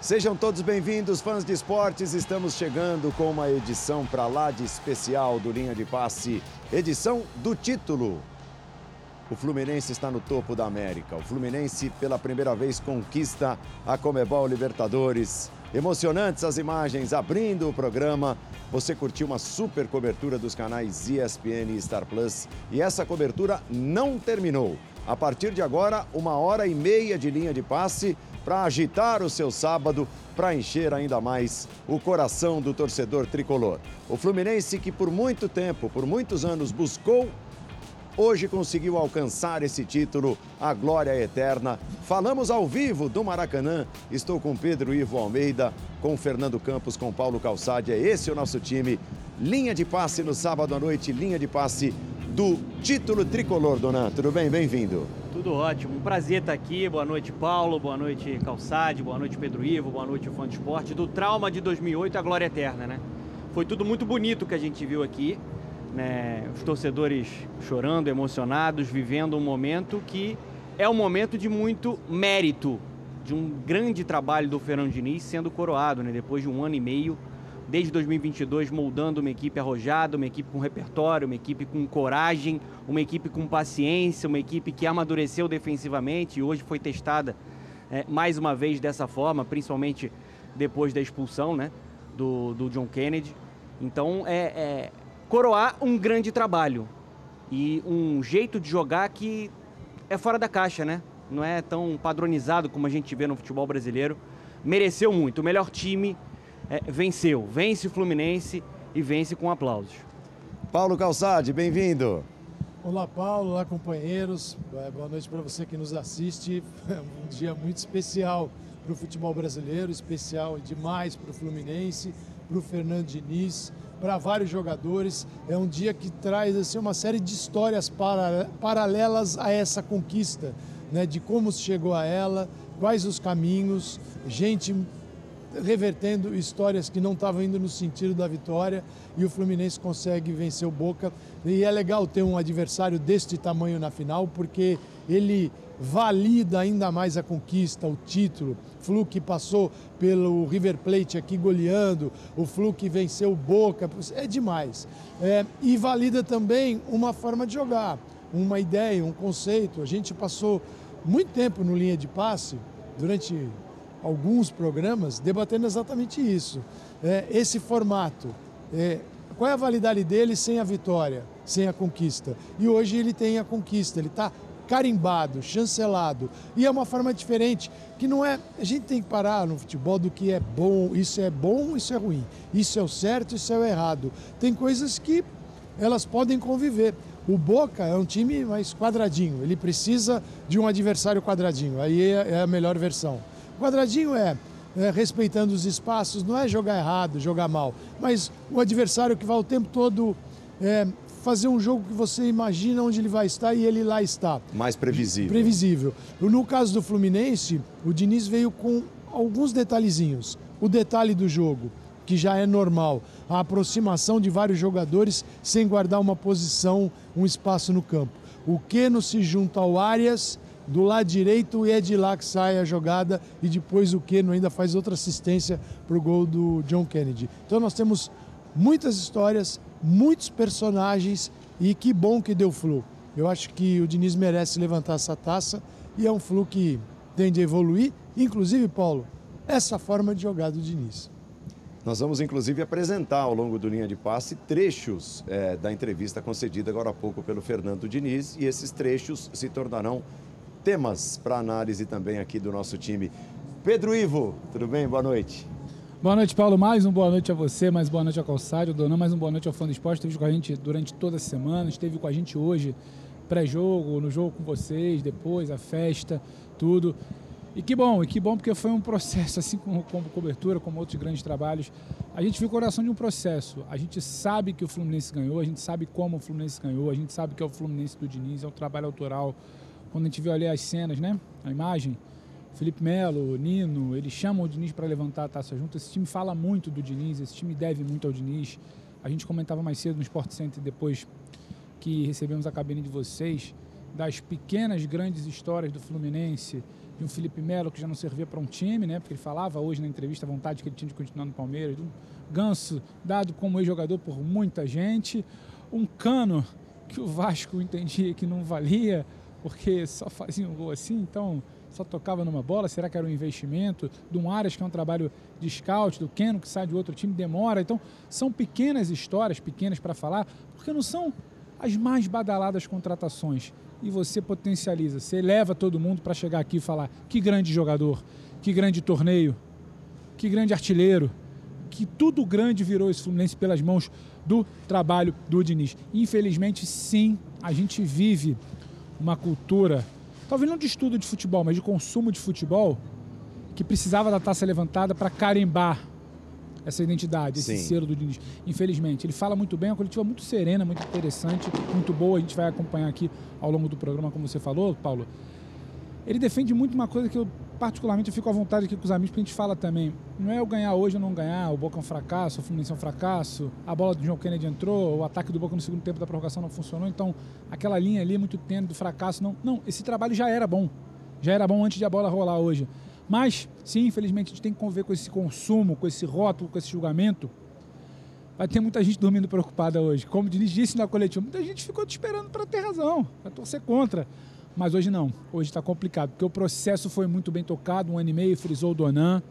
Sejam todos bem-vindos, fãs de esportes. Estamos chegando com uma edição para lá de especial do Linha de Passe, edição do título. O Fluminense está no topo da América. O Fluminense, pela primeira vez, conquista a Comebol Libertadores. Emocionantes as imagens abrindo o programa. Você curtiu uma super cobertura dos canais ESPN e Star Plus. E essa cobertura não terminou. A partir de agora, uma hora e meia de linha de passe para agitar o seu sábado, para encher ainda mais o coração do torcedor tricolor. O Fluminense, que por muito tempo, por muitos anos, buscou, hoje conseguiu alcançar esse título, a glória eterna. Falamos ao vivo do Maracanã. Estou com Pedro Ivo Almeida, com Fernando Campos, com Paulo Calçade. É esse o nosso time. Linha de passe no sábado à noite, linha de passe do título tricolor, Donan. Tudo bem? Bem-vindo. Tudo ótimo. Um prazer estar aqui. Boa noite, Paulo. Boa noite, Calçade. Boa noite, Pedro Ivo. Boa noite, Fã de Esporte. Do trauma de 2008 à glória eterna, né? Foi tudo muito bonito que a gente viu aqui. Né? Os torcedores chorando, emocionados, vivendo um momento que é um momento de muito mérito, de um grande trabalho do Fernando Diniz sendo coroado, né? Depois de um ano e meio desde 2022 moldando uma equipe arrojada, uma equipe com repertório, uma equipe com coragem, uma equipe com paciência, uma equipe que amadureceu defensivamente e hoje foi testada é, mais uma vez dessa forma, principalmente depois da expulsão né, do, do John Kennedy. Então é, é coroar um grande trabalho e um jeito de jogar que é fora da caixa, né? Não é tão padronizado como a gente vê no futebol brasileiro. Mereceu muito. O melhor time é, venceu. Vence o Fluminense e vence com aplausos. Paulo Calçade, bem-vindo. Olá, Paulo. Olá, companheiros. É, boa noite para você que nos assiste. É um dia muito especial para o futebol brasileiro, especial demais para o Fluminense, para o Fernando Diniz, para vários jogadores. É um dia que traz assim, uma série de histórias para, paralelas a essa conquista, né? de como se chegou a ela, quais os caminhos, gente revertendo histórias que não estavam indo no sentido da vitória e o Fluminense consegue vencer o Boca. E é legal ter um adversário deste tamanho na final, porque ele valida ainda mais a conquista, o título. Flu que passou pelo River Plate aqui goleando, o Flu que venceu o Boca, é demais. É, e valida também uma forma de jogar, uma ideia, um conceito. A gente passou muito tempo no linha de passe, durante alguns programas debatendo exatamente isso. É, esse formato, é, qual é a validade dele sem a vitória, sem a conquista? E hoje ele tem a conquista, ele está carimbado, chancelado. E é uma forma diferente, que não é. A gente tem que parar no futebol do que é bom, isso é bom, isso é ruim, isso é o certo, isso é o errado. Tem coisas que elas podem conviver. O Boca é um time mais quadradinho, ele precisa de um adversário quadradinho, aí é, é a melhor versão. Quadradinho é, é, respeitando os espaços, não é jogar errado, jogar mal, mas o adversário que vai o tempo todo é, fazer um jogo que você imagina onde ele vai estar e ele lá está. Mais previsível. Previsível. No caso do Fluminense, o Diniz veio com alguns detalhezinhos. O detalhe do jogo, que já é normal, a aproximação de vários jogadores sem guardar uma posição, um espaço no campo. O Keno se junta ao Arias do lado direito e é de lá que sai a jogada e depois o Keno ainda faz outra assistência para o gol do John Kennedy. Então nós temos muitas histórias, muitos personagens e que bom que deu flu. Eu acho que o Diniz merece levantar essa taça e é um flu que tende a evoluir, inclusive, Paulo, essa forma de jogar do Diniz. Nós vamos, inclusive, apresentar ao longo do Linha de Passe trechos é, da entrevista concedida agora há pouco pelo Fernando Diniz e esses trechos se tornarão temas para análise também aqui do nosso time. Pedro Ivo, tudo bem? Boa noite. Boa noite, Paulo. Mais uma boa noite a você, mais boa noite ao Calçário, Donan, mais uma boa noite ao Fã do Esporte. Esteve com a gente durante toda a semana, esteve com a gente hoje, pré-jogo, no jogo com vocês, depois, a festa, tudo. E que bom, e que bom porque foi um processo, assim como, como cobertura, como outros grandes trabalhos. A gente viu o coração de um processo. A gente sabe que o Fluminense ganhou, a gente sabe como o Fluminense ganhou, a gente sabe que é o Fluminense do Diniz, é um trabalho autoral quando a gente viu ali as cenas, né? A imagem, Felipe Melo, Nino, eles chamam o Diniz para levantar a taça junto. Esse time fala muito do Diniz, esse time deve muito ao Diniz. A gente comentava mais cedo no Sport Center depois que recebemos a cabine de vocês, das pequenas, grandes histórias do Fluminense, de um Felipe Melo que já não servia para um time, né? Porque ele falava hoje na entrevista a vontade que ele tinha de continuar no Palmeiras, um Ganso dado como ex-jogador por muita gente, um Cano que o Vasco entendia que não valia, porque só fazia um gol assim, então só tocava numa bola, será que era um investimento? Do um Aras, que é um trabalho de scout, do Keno, que sai de outro time, demora. Então, são pequenas histórias, pequenas para falar, porque não são as mais badaladas contratações. E você potencializa, você eleva todo mundo para chegar aqui e falar que grande jogador, que grande torneio, que grande artilheiro, que tudo grande virou esse Fluminense pelas mãos do trabalho do Diniz. Infelizmente, sim, a gente vive uma cultura, talvez não de estudo de futebol, mas de consumo de futebol, que precisava da taça levantada para carimbar essa identidade, esse Sim. selo do Diniz. Infelizmente, ele fala muito bem, é uma coletiva muito serena, muito interessante, muito boa. A gente vai acompanhar aqui ao longo do programa, como você falou, Paulo. Ele defende muito uma coisa que eu, particularmente, eu fico à vontade aqui com os amigos, porque a gente fala também. Não é eu ganhar hoje ou não ganhar, o Boca é um fracasso, o Fluminense é um fracasso, a bola do João Kennedy entrou, o ataque do Boca no segundo tempo da prorrogação não funcionou, então aquela linha ali muito tênue do fracasso. Não, não, esse trabalho já era bom. Já era bom antes de a bola rolar hoje. Mas, sim, infelizmente, a gente tem que conviver com esse consumo, com esse rótulo, com esse julgamento. Vai ter muita gente dormindo preocupada hoje. Como o Diniz disse na coletiva, muita gente ficou te esperando para ter razão, para torcer contra. Mas hoje não, hoje está complicado, porque o processo foi muito bem tocado, um ano e meio, frisou o Donan,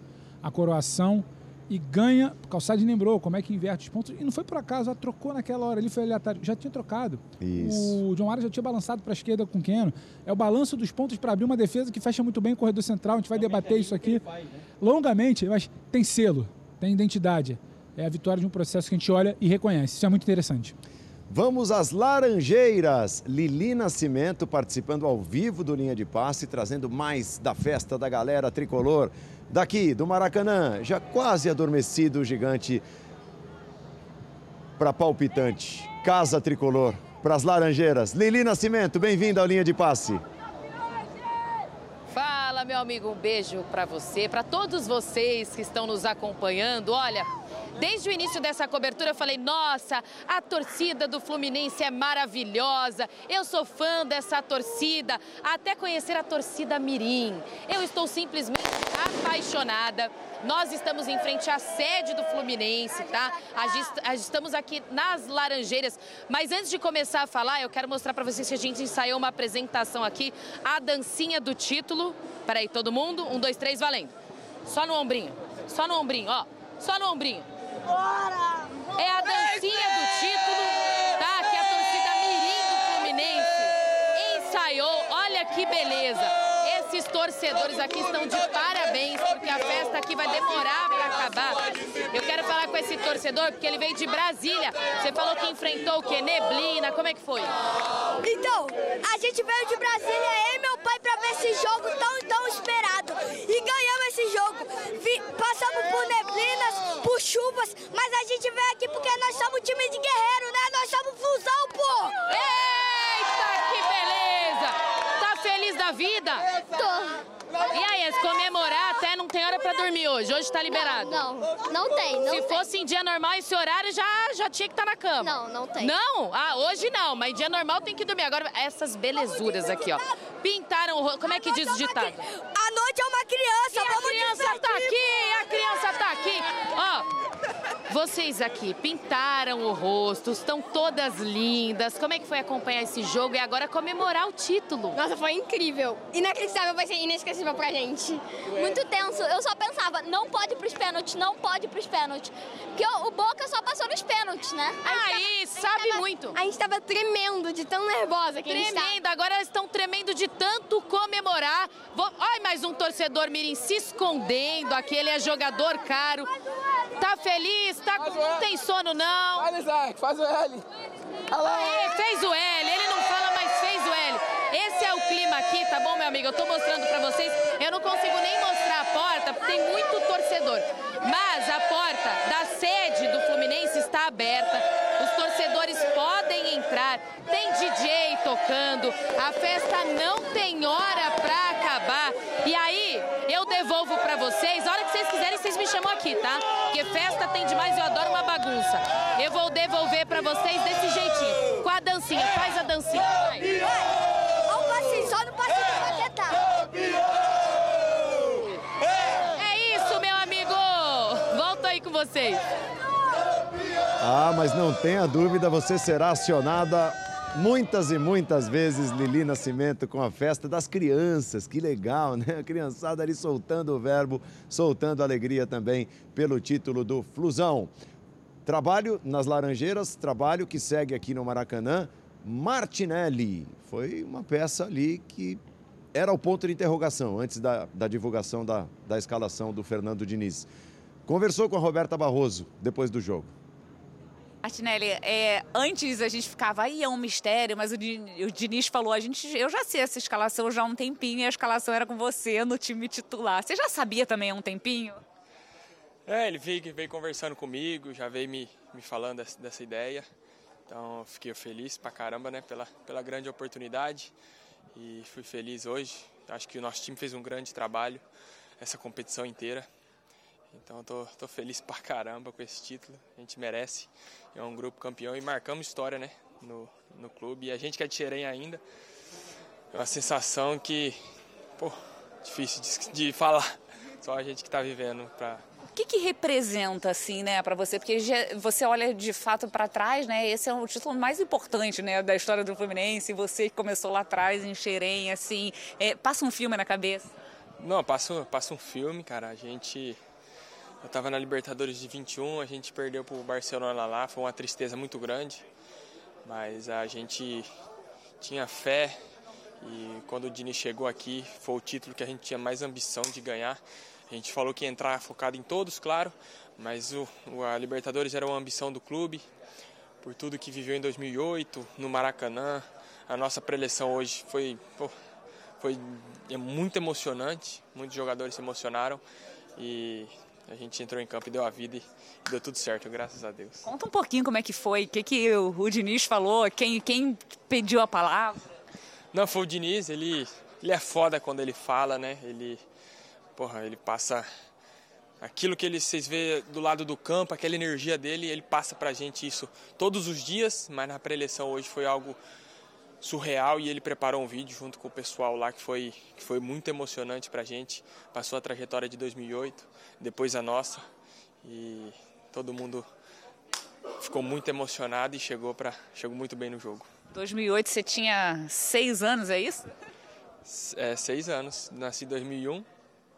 a coroação e ganha. O Calçade lembrou como é que inverte os pontos. E não foi por acaso, ela trocou naquela hora ali, foi aleatório. Já tinha trocado. Isso. O John Arias já tinha balançado para a esquerda com o Keno. É o balanço dos pontos para abrir uma defesa que fecha muito bem o corredor central. A gente vai debater isso aqui faz, né? longamente, mas tem selo, tem identidade. É a vitória de um processo que a gente olha e reconhece. Isso é muito interessante. Vamos às Laranjeiras. Lili Nascimento participando ao vivo do Linha de Passe, trazendo mais da festa da galera tricolor. Daqui do Maracanã, já quase adormecido o gigante para palpitante. Casa tricolor para as Laranjeiras. Lili Nascimento, bem-vinda ao Linha de Passe. Fala, meu amigo, um beijo para você, para todos vocês que estão nos acompanhando. Olha, Desde o início dessa cobertura eu falei, nossa, a torcida do Fluminense é maravilhosa, eu sou fã dessa torcida, até conhecer a torcida Mirim. Eu estou simplesmente apaixonada. Nós estamos em frente à sede do Fluminense, tá? Estamos aqui nas Laranjeiras. Mas antes de começar a falar, eu quero mostrar para vocês que a gente ensaiou uma apresentação aqui, a dancinha do título. Peraí, todo mundo? Um, dois, três, valendo. Só no ombrinho, só no ombrinho, ó. Só no ombrinho. Bora! É a dancinha do título, tá? Que a torcida mirim do Fluminense ensaiou. Olha que beleza. Esses torcedores aqui estão de parabéns, porque a festa aqui vai demorar para acabar. Eu quero falar com esse torcedor, porque ele veio de Brasília. Você falou que enfrentou o quê? Neblina, como é que foi? Então, a gente veio de Brasília, eu e meu pai, esse jogo tão, tão esperado. E ganhamos esse jogo. Vi, passamos por neblinas, por chuvas, mas a gente veio aqui porque nós somos time de guerreiro, né? Nós somos fusão, pô! Eita, que beleza! Tá feliz da vida? Tô. E aí, comemorar até não tem hora pra dormir hoje? Hoje tá liberado? Não, não, não tem. Não Se tem. fosse em dia normal, esse horário já, já tinha que estar tá na cama. Não, não tem. Não? Ah, hoje não, mas em dia normal tem que dormir. Agora, essas belezuras aqui, ó. Pintaram o rosto. Como é que diz o ditado? A noite é uma criança, e a criança tá aqui, a criança tá aqui. Ó, vocês aqui pintaram o rosto, estão todas lindas. Como é que foi acompanhar esse jogo e agora comemorar o título? Nossa, foi incrível. Inacreditável, vai ser inesquecível pra gente. Muito tenso. Eu só pensava, não pode ir pros pênaltis, não pode ir pros pênaltis. Porque o Boca só passou nos pênaltis, né? Aí, tava, sabe tava, muito. A gente tava tremendo de tão nervosa que Tremendo, a gente tá. agora estão tremendo de tanto comemorar. Vou... Ai, mais um torcedor mirim se escondendo, aquele é jogador caro. Tá feliz? Tá... Não tem sono, não? Faz, Isaac, faz o L. Aê, fez o L, ele não fala, mas fez o L. Esse é o clima aqui, tá bom, meu amigo? Eu tô mostrando pra vocês. Eu não consigo nem mostrar a porta, porque tem muito torcedor. Mas a porta da sede do Fluminense está aberta. Os torcedores podem entrar. Tem DJ tocando. A festa não tem hora pra acabar. E aí, a hora que vocês aqui, tá? Porque festa tem demais e eu adoro uma bagunça. Eu vou devolver pra vocês desse jeitinho. Com a dancinha, faz a dancinha. Vai. Olha o passinho, só no passinho do Paquetá. É isso, meu amigo. Volto aí com vocês. Ah, mas não tenha dúvida, você será acionada muitas e muitas vezes, Lili Nascimento, com a festa das crianças. Que legal, né? A criançada ali soltando o verbo, soltando alegria também pelo título do Flusão. Trabalho nas Laranjeiras, trabalho que segue aqui no Maracanã. Martinelli foi uma peça ali que era o ponto de interrogação antes da, da divulgação da, da escalação do Fernando Diniz. Conversou com a Roberta Barroso depois do jogo. Martinelli, é, antes a gente ficava aí, é um mistério, mas o, o Diniz falou, a gente, eu já sei essa escalação já há um tempinho e a escalação era com você no time titular. Você já sabia também há um tempinho? É, ele veio, veio conversando comigo, já veio me, me falando dessa, dessa ideia. Então fiquei feliz pra caramba, né, pela, pela grande oportunidade e fui feliz hoje. Acho que o nosso time fez um grande trabalho essa competição inteira. Então tô, tô feliz pra caramba com esse título. A gente merece. É um grupo campeão e marcamos história, né? No, no clube. E a gente que é de Xerém ainda. É uma sensação que, pô, difícil de, de falar. Só a gente que tá vivendo pra, O que, que representa, assim, né, para você? Porque você olha de fato para trás, né? Esse é o título mais importante, né, da história do Fluminense. Você que começou lá atrás em Xerém, assim, é, passa um filme na cabeça. Não, passa, passa um filme, cara. A gente. Eu tava na Libertadores de 21, a gente perdeu pro Barcelona lá, foi uma tristeza muito grande. Mas a gente tinha fé e quando o Dini chegou aqui, foi o título que a gente tinha mais ambição de ganhar. A gente falou que ia entrar focado em todos, claro, mas o, o- a Libertadores era uma ambição do clube, por tudo que viveu em 2008, no Maracanã. A nossa preleção hoje foi, foi é muito emocionante, muitos jogadores se emocionaram e a gente entrou em campo e deu a vida e deu tudo certo, graças a Deus. Conta um pouquinho como é que foi, o que, que o, o Diniz falou, quem, quem pediu a palavra. Não, foi o Diniz, ele, ele é foda quando ele fala, né? Ele, porra, ele passa aquilo que ele, vocês vê do lado do campo, aquela energia dele, ele passa pra gente isso todos os dias, mas na pré-eleição hoje foi algo surreal e ele preparou um vídeo junto com o pessoal lá que foi, que foi muito emocionante pra gente. Passou a trajetória de 2008, depois a nossa e todo mundo ficou muito emocionado e chegou, pra, chegou muito bem no jogo. 2008 você tinha seis anos, é isso? É, seis anos, nasci em 2001,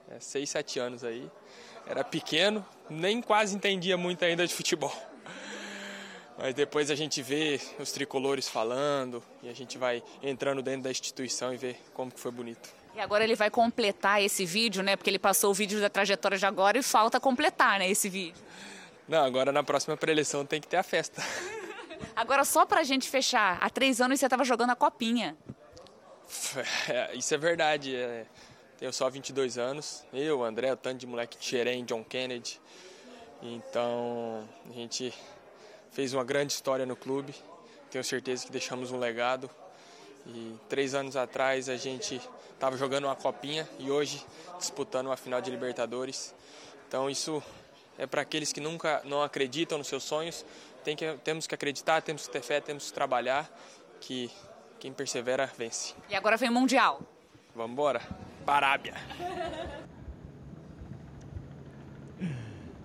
é, seis, sete anos aí. Era pequeno, nem quase entendia muito ainda de futebol. Mas depois a gente vê os tricolores falando e a gente vai entrando dentro da instituição e vê como que foi bonito. E agora ele vai completar esse vídeo, né? Porque ele passou o vídeo da trajetória de agora e falta completar, né, esse vídeo. Não, agora na próxima preleção tem que ter a festa. Agora, só pra gente fechar, há três anos você estava jogando a copinha. É, Isso é verdade. É, tenho só 22 anos. Eu, André, o tanto de moleque de Xerém, John Kennedy. Então, a gente fez uma grande história no clube. Tenho certeza que deixamos um legado. E três anos atrás a gente estava jogando uma copinha e hoje disputando uma final de Libertadores. Então isso é para aqueles que nunca não acreditam nos seus sonhos. Tem que, temos que acreditar, temos que ter fé, temos que trabalhar. Que quem persevera vence. E agora vem o Mundial. Vamos embora. Parábia.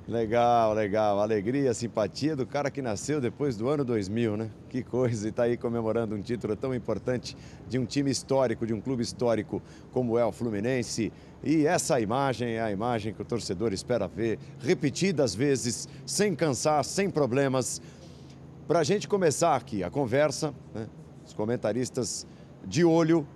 Legal, legal. Alegria, simpatia do cara que nasceu depois do ano 2000, né? Que coisa. E está aí comemorando um título tão importante de um time histórico, de um clube histórico como é o Fluminense. E essa imagem é a imagem que o torcedor espera ver repetidas vezes, sem cansar, sem problemas. Para a gente começar aqui a conversa, né? os comentaristas de olho.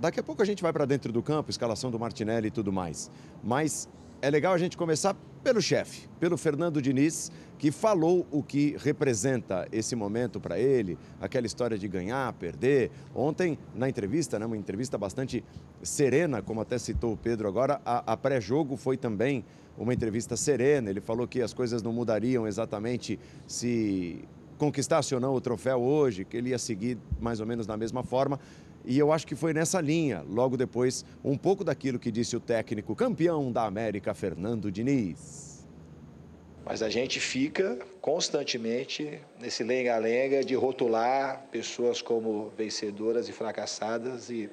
Daqui a pouco a gente vai para dentro do campo, escalação do Martinelli e tudo mais. Mas é legal a gente começar pelo chefe, pelo Fernando Diniz, que falou o que representa esse momento para ele, aquela história de ganhar, perder. Ontem, na entrevista, né, uma entrevista bastante serena, como até citou o Pedro agora, a, a pré-jogo foi também uma entrevista serena. Ele falou que as coisas não mudariam exatamente se conquistasse ou não o troféu hoje, que ele ia seguir mais ou menos da mesma forma. E eu acho que foi nessa linha, logo depois, um pouco daquilo que disse o técnico campeão da América, Fernando Diniz. Mas a gente fica constantemente nesse lenga-lenga de rotular pessoas como vencedoras e fracassadas e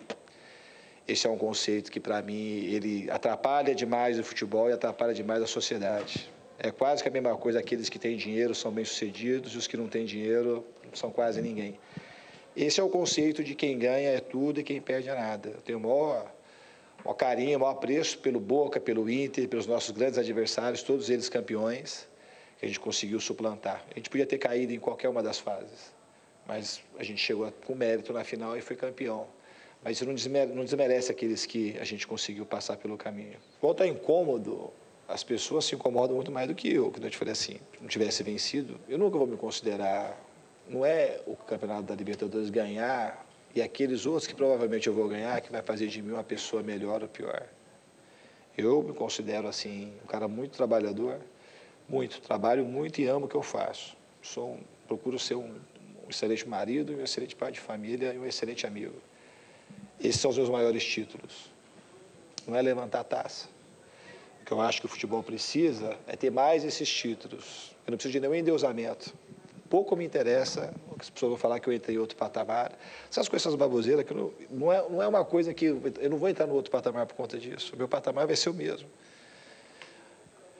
esse é um conceito que para mim ele atrapalha demais o futebol e atrapalha demais a sociedade. É quase que a mesma coisa, aqueles que têm dinheiro são bem-sucedidos e os que não têm dinheiro são quase ninguém. Esse é o conceito de quem ganha é tudo e quem perde é nada. Eu tenho o maior, maior carinho, o maior apreço pelo Boca, pelo Inter, pelos nossos grandes adversários, todos eles campeões, que a gente conseguiu suplantar. A gente podia ter caído em qualquer uma das fases, mas a gente chegou com mérito na final e foi campeão. Mas isso não desmerece, não desmerece aqueles que a gente conseguiu passar pelo caminho. Volta incômodo, as pessoas se incomodam muito mais do que eu, que eu te falei assim, não tivesse vencido, eu nunca vou me considerar não é o campeonato da Libertadores ganhar e aqueles outros que provavelmente eu vou ganhar que vai fazer de mim uma pessoa melhor ou pior. Eu me considero assim um cara muito trabalhador, muito trabalho muito e amo o que eu faço. Sou um, procuro ser um, um excelente marido, um excelente pai de família e um excelente amigo. Esses são os meus maiores títulos. Não é levantar a taça. O que eu acho que o futebol precisa é ter mais esses títulos. Eu não preciso de nenhum endeusamento pouco me interessa, as pessoas vão falar que eu entrei em outro patamar. Essas coisas baboseiras, que não, não, é, não é uma coisa que eu não vou entrar no outro patamar por conta disso. O meu patamar vai ser o mesmo.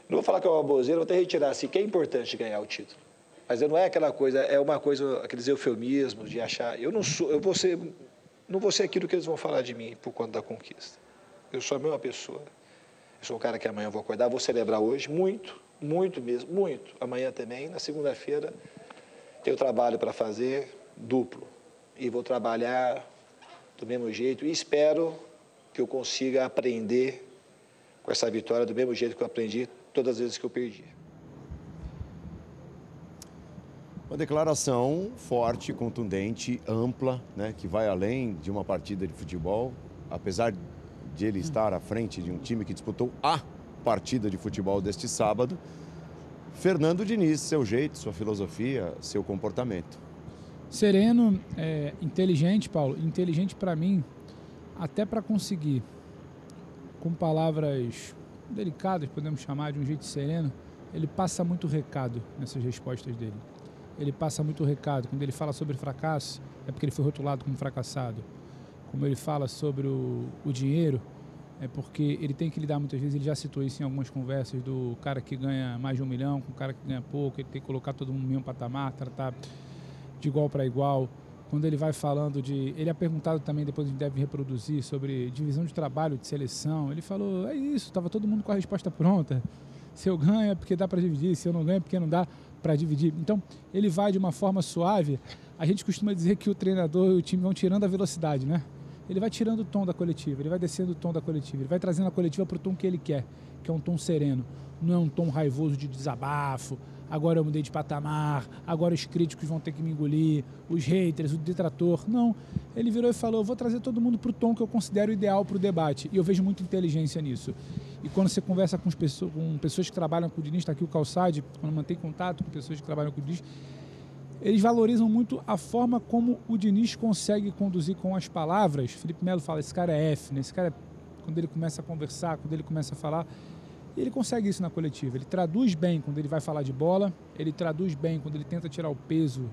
Não vou falar que é uma baboseira, vou até retirar assim, que é importante ganhar o título. Mas não é aquela coisa, é uma coisa, aqueles eufemismos de achar, eu não sou, eu vou ser, não vou ser aquilo que eles vão falar de mim por conta da conquista. Eu sou a mesma pessoa. Eu sou um cara que amanhã vou acordar, vou celebrar hoje, muito, muito mesmo, muito. Amanhã também, na segunda-feira, tenho trabalho para fazer duplo e vou trabalhar do mesmo jeito e espero que eu consiga aprender com essa vitória do mesmo jeito que eu aprendi todas as vezes que eu perdi. Uma declaração forte, contundente, ampla, né, que vai além de uma partida de futebol, apesar de ele estar à frente de um time que disputou a partida de futebol deste sábado, Fernando Diniz, seu jeito, sua filosofia, seu comportamento. Sereno, é, inteligente, Paulo. Inteligente para mim, até para conseguir, com palavras delicadas, podemos chamar de um jeito sereno, ele passa muito recado nessas respostas dele. Ele passa muito recado. Quando ele fala sobre fracasso, é porque ele foi rotulado como fracassado. Como ele fala sobre o, o dinheiro, é porque ele tem que lidar muitas vezes, ele já citou isso em algumas conversas, do cara que ganha mais de um milhão com o cara que ganha pouco, ele tem que colocar todo mundo no mesmo patamar, tratar de igual para igual. Quando ele vai falando de. Ele é perguntado também, depois a gente deve reproduzir, sobre divisão de trabalho, de seleção. Ele falou: é isso, estava todo mundo com a resposta pronta. Se eu ganho é porque dá para dividir, se eu não ganho é porque não dá para dividir. Então, ele vai de uma forma suave. A gente costuma dizer que o treinador e o time vão tirando a velocidade, né? Ele vai tirando o tom da coletiva, ele vai descendo o tom da coletiva, ele vai trazendo a coletiva para o tom que ele quer, que é um tom sereno. Não é um tom raivoso de desabafo, agora eu mudei de patamar, agora os críticos vão ter que me engolir, os haters, o detrator. Não. Ele virou e falou: vou trazer todo mundo para o tom que eu considero ideal para o debate. E eu vejo muita inteligência nisso. E quando você conversa com, pessoas, com pessoas que trabalham com o Diniz, está aqui o Calçade, quando mantém contato com pessoas que trabalham com o Diniz, eles valorizam muito a forma como o Diniz consegue conduzir com as palavras. Felipe Melo fala, esse cara é F, né? esse cara é... quando ele começa a conversar, quando ele começa a falar, ele consegue isso na coletiva. Ele traduz bem quando ele vai falar de bola, ele traduz bem quando ele tenta tirar o peso,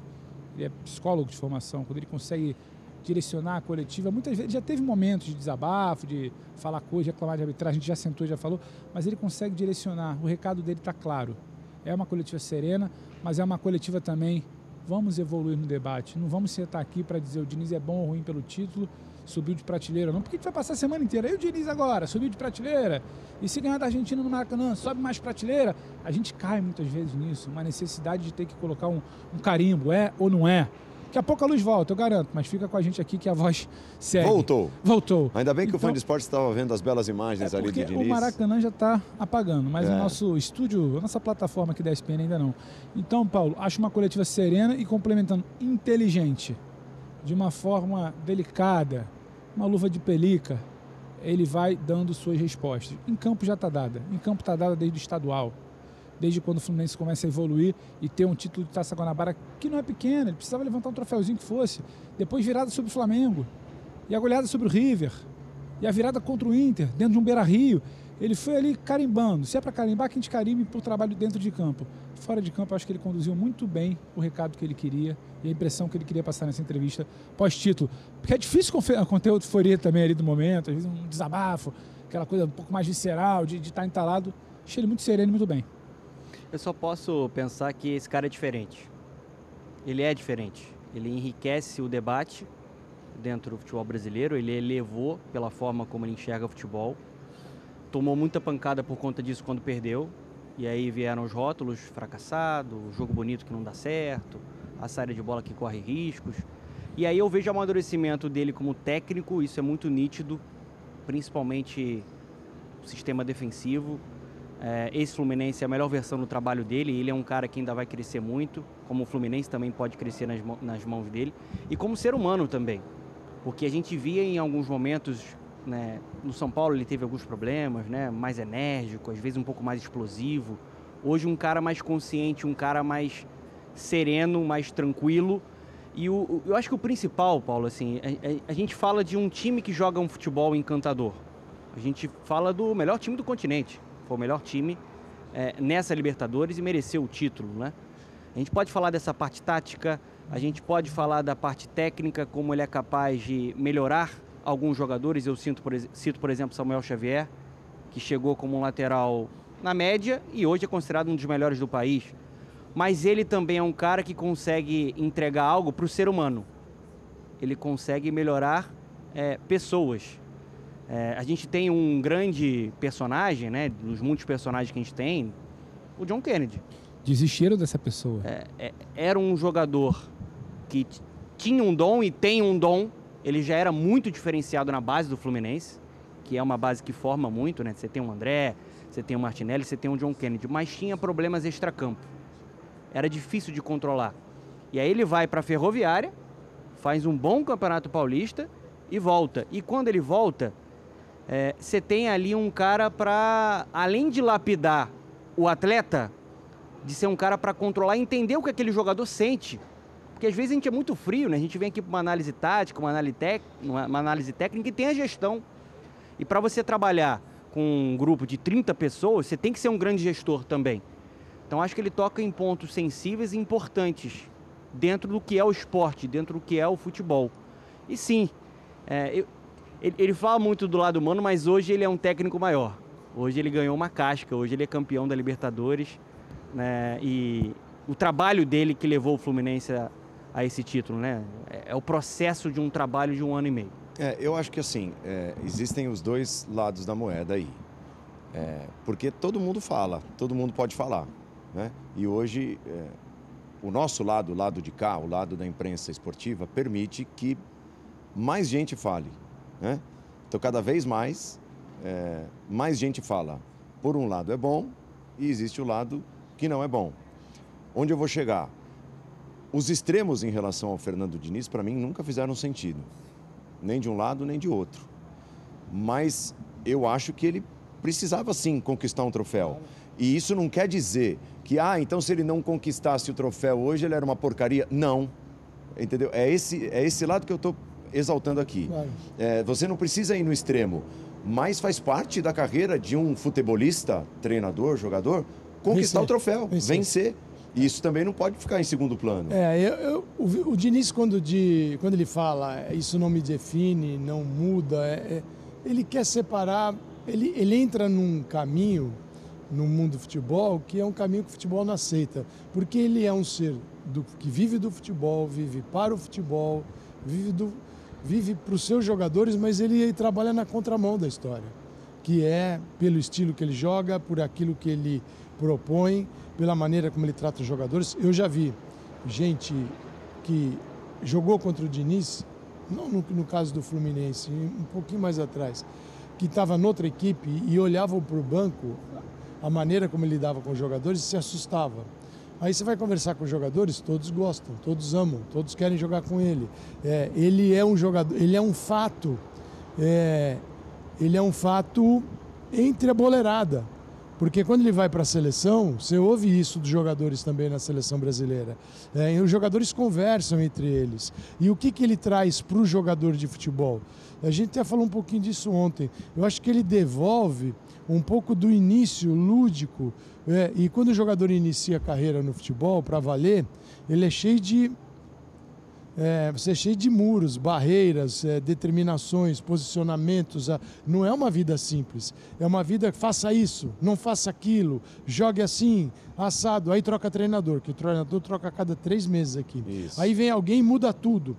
ele é psicólogo de formação, quando ele consegue direcionar a coletiva. Muitas vezes já teve momentos de desabafo, de falar coisa, de reclamar de arbitragem, a gente já sentou, já falou, mas ele consegue direcionar. O recado dele está claro. É uma coletiva serena, mas é uma coletiva também Vamos evoluir no debate. Não vamos sentar aqui para dizer o Diniz é bom ou ruim pelo título, subiu de prateleira. Não, porque a gente vai passar a semana inteira. E o Diniz agora? Subiu de prateleira. E se ganhar da Argentina no Maracanã, sobe mais prateleira. A gente cai muitas vezes nisso. Uma necessidade de ter que colocar um, um carimbo, é ou não é. Daqui a pouco a luz volta, eu garanto, mas fica com a gente aqui que a voz segue. Voltou. Voltou. Ainda bem que então, o fã de esporte estava vendo as belas imagens é ali de Diniz. o Maracanã já está apagando, mas é. o nosso estúdio, a nossa plataforma aqui da ESPN ainda não. Então, Paulo, acho uma coletiva serena e complementando inteligente, de uma forma delicada, uma luva de pelica, ele vai dando suas respostas. Em campo já está dada, em campo está dada desde o estadual desde quando o Fluminense começa a evoluir e ter um título de Taça Guanabara que não é pequeno, ele precisava levantar um troféuzinho que fosse, depois virada sobre o Flamengo. E a goleada sobre o River, e a virada contra o Inter, dentro de um beira-rio, ele foi ali carimbando. Se é para carimbar, que a gente carimbe por trabalho dentro de campo. Fora de campo, acho que ele conduziu muito bem o recado que ele queria e a impressão que ele queria passar nessa entrevista pós-título. Porque é difícil conter o euforia também ali do momento, às vezes um desabafo, aquela coisa um pouco mais visceral, de, de estar entalado. Achei ele muito sereno e muito bem. Eu só posso pensar que esse cara é diferente. Ele é diferente. Ele enriquece o debate dentro do futebol brasileiro, ele elevou pela forma como ele enxerga o futebol. Tomou muita pancada por conta disso quando perdeu. E aí vieram os rótulos fracassado, jogo bonito que não dá certo, a saída de bola que corre riscos. E aí eu vejo o amadurecimento dele como técnico, isso é muito nítido, principalmente o sistema defensivo. É, esse Fluminense é a melhor versão do trabalho dele, ele é um cara que ainda vai crescer muito, como o Fluminense também pode crescer nas, nas mãos dele, e como ser humano também. Porque a gente via em alguns momentos, né, no São Paulo ele teve alguns problemas, né, mais enérgico, às vezes um pouco mais explosivo. Hoje um cara mais consciente, um cara mais sereno, mais tranquilo. E o, eu acho que o principal, Paulo, assim, a, a, a gente fala de um time que joga um futebol encantador. A gente fala do melhor time do continente. Foi o melhor time é, nessa Libertadores e mereceu o título, né? A gente pode falar dessa parte tática, a gente pode falar da parte técnica, como ele é capaz de melhorar alguns jogadores. Eu cito, por, cito, por exemplo, Samuel Xavier, que chegou como um lateral na média e hoje é considerado um dos melhores do país. Mas ele também é um cara que consegue entregar algo para o ser humano. Ele consegue melhorar é, pessoas. É, a gente tem um grande personagem, né, dos muitos personagens que a gente tem, o John Kennedy. Desistiram dessa pessoa. É, é era um jogador que tinha um dom e tem um dom. Ele já era muito diferenciado na base do Fluminense, que é uma base que forma muito, né? Você tem o André, você tem o Martinelli, você tem o John Kennedy, mas tinha problemas extracampo. Era difícil de controlar. E aí ele vai para a Ferroviária, faz um bom Campeonato Paulista e volta. E quando ele volta, é, você tem ali um cara para, além de lapidar o atleta, de ser um cara para controlar entender o que aquele jogador sente. Porque às vezes a gente é muito frio, né? A gente vem aqui para uma análise tática, uma análise, tec... uma análise técnica e tem a gestão. E para você trabalhar com um grupo de 30 pessoas, você tem que ser um grande gestor também. Então acho que ele toca em pontos sensíveis e importantes dentro do que é o esporte, dentro do que é o futebol. E sim, é, eu, ele, ele, fala muito do lado humano, mas hoje ele é um técnico maior. Hoje ele ganhou uma casca, hoje ele é campeão da Libertadores. Né, e o trabalho dele que levou o Fluminense a, a esse título, né? É, é, o processo de um trabalho de um ano e meio. É, eu acho que assim, é, existem os dois lados da moeda aí. É, porque todo mundo fala, todo mundo pode falar. Né? E hoje, é, o nosso lado, o lado de cá, o lado da imprensa esportiva, permite que mais gente fale. Né? Então, cada vez mais, é, mais gente fala. Por um lado é bom e existe o lado que não é bom. Onde eu vou chegar? Os extremos em relação ao Fernando Diniz, para mim, nunca fizeram sentido. Nem de um lado, nem de outro. Mas eu acho que ele precisava sim conquistar um troféu. E isso não quer dizer que, ah, então se ele não conquistasse o troféu hoje, ele era uma porcaria. Não. Entendeu? É esse, é esse lado que eu estou exaltando aqui. É, você não precisa ir no extremo, mas faz parte da carreira de um futebolista, treinador, jogador, conquistar vencer. o troféu, vencer. vencer. E isso também não pode ficar em segundo plano. É, eu, eu, o, o Diniz, quando, de, quando ele fala isso não me define, não muda, é, é, ele quer separar, ele, ele entra num caminho no mundo do futebol que é um caminho que o futebol não aceita. Porque ele é um ser do, que vive do futebol, vive para o futebol, vive, do, vive para os seus jogadores, mas ele trabalha na contramão da história. Que é pelo estilo que ele joga, por aquilo que ele propõe pela maneira como ele trata os jogadores. Eu já vi gente que jogou contra o Diniz, não no, no caso do Fluminense, um pouquinho mais atrás, que estava noutra equipe e olhava para o banco, a maneira como ele lidava com os jogadores, e se assustava. Aí você vai conversar com os jogadores, todos gostam, todos amam, todos querem jogar com ele. É, ele é um jogador, ele é um fato, é, ele é um fato entre a boleirada Porque quando ele vai para a seleção, você ouve isso dos jogadores também na seleção brasileira. É, os jogadores conversam entre eles. E o que, que ele traz para o jogador de futebol? A gente até falou um pouquinho disso ontem. Eu acho que ele devolve um pouco do início lúdico. É, e quando o jogador inicia a carreira no futebol, para valer, ele é cheio de é, você é cheio de muros, barreiras, é, determinações, posicionamentos. Não é uma vida simples. É uma vida faça isso, não faça aquilo, jogue assim, assado. Aí troca treinador, que o treinador troca a cada três meses aqui. Isso. Aí vem alguém e muda tudo.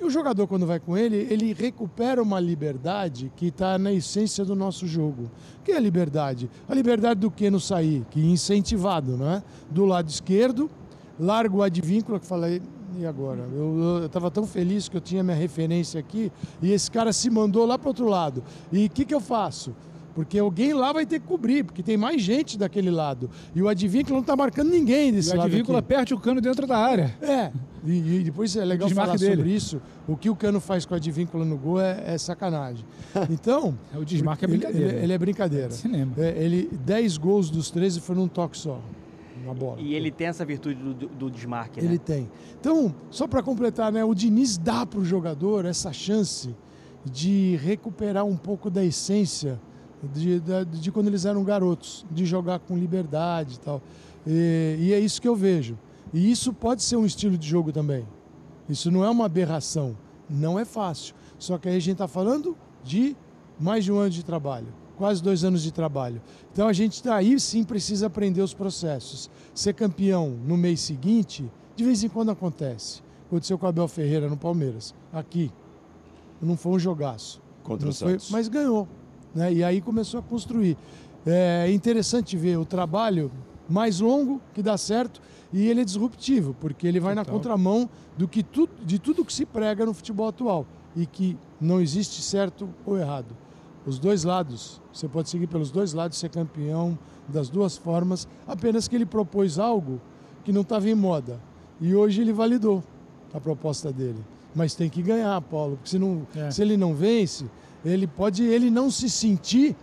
E o jogador, quando vai com ele, ele recupera uma liberdade que está na essência do nosso jogo. O que é a liberdade? A liberdade do que no sair? Que incentivado, não é? Do lado esquerdo, largo o advíncula, que falei, e agora? Eu estava tão feliz que eu tinha minha referência aqui e esse cara se mandou lá para outro lado. E o que, que eu faço? Porque alguém lá vai ter que cobrir, porque tem mais gente daquele lado. E o advíncula não está marcando ninguém desse e lado. O advíncula aqui. perde o cano dentro da área. É. E, e depois é legal falar dele. sobre isso. O que o cano faz com o advíncula no gol é, é sacanagem. Então. o desmarque é brincadeira. Ele, ele é brincadeira. É cinema. É, ele, 10 gols dos 13 foi num toque só uma bola. E ele tem essa virtude do, do desmarque, Ele né? tem. Então, só para completar, né, o Diniz dá para o jogador essa chance de recuperar um pouco da essência de, de, de, quando eles eram garotos, de jogar com liberdade e tal. E, e é isso que eu vejo. E isso pode ser um estilo de jogo também. Isso não é uma aberração. Não é fácil. Só que aí a gente está falando de mais de um ano de trabalho quase dois anos de trabalho. Então a gente tá aí sim precisa aprender os processos. Ser campeão no mês seguinte, de vez em quando acontece. Aconteceu com o Abel Ferreira no Palmeiras, aqui. Não foi um jogaço. Contra não o foi, Santos. Mas ganhou. Né? E aí começou a construir. É interessante ver o trabalho mais longo que dá certo e ele é disruptivo, porque ele vai Total. na contramão do que tu, de tudo que se prega no futebol atual e que não existe certo ou errado os dois lados. Você pode seguir pelos dois lados, ser campeão das duas formas, apenas que ele propôs algo que não estava em moda. E hoje ele validou a proposta dele. Mas tem que ganhar, Paulo, porque se, não, é. se ele não vence, ele pode ele não se sentir.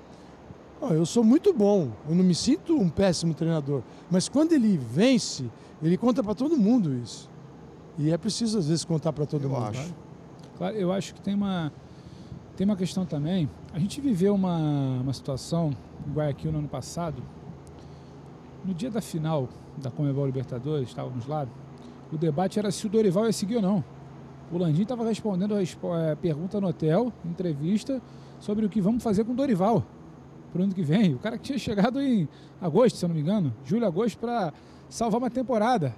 Oh, eu sou muito bom, eu não me sinto um péssimo treinador. Mas quando ele vence, ele conta para todo mundo isso. E é preciso, às vezes, contar para todo eu mundo. Acho. Claro, eu acho que tem uma, tem uma questão também. A gente viveu uma, uma situação em Guayaquil no ano passado. No dia da final da Comebol Libertadores, estávamos lá, o debate era se o Dorival ia seguir ou não. O Landim estava respondendo a é, pergunta no hotel, entrevista, sobre o que vamos fazer com o Dorival para o ano que vem. O cara que tinha chegado em agosto, se eu não me engano, julho, agosto, para salvar uma temporada.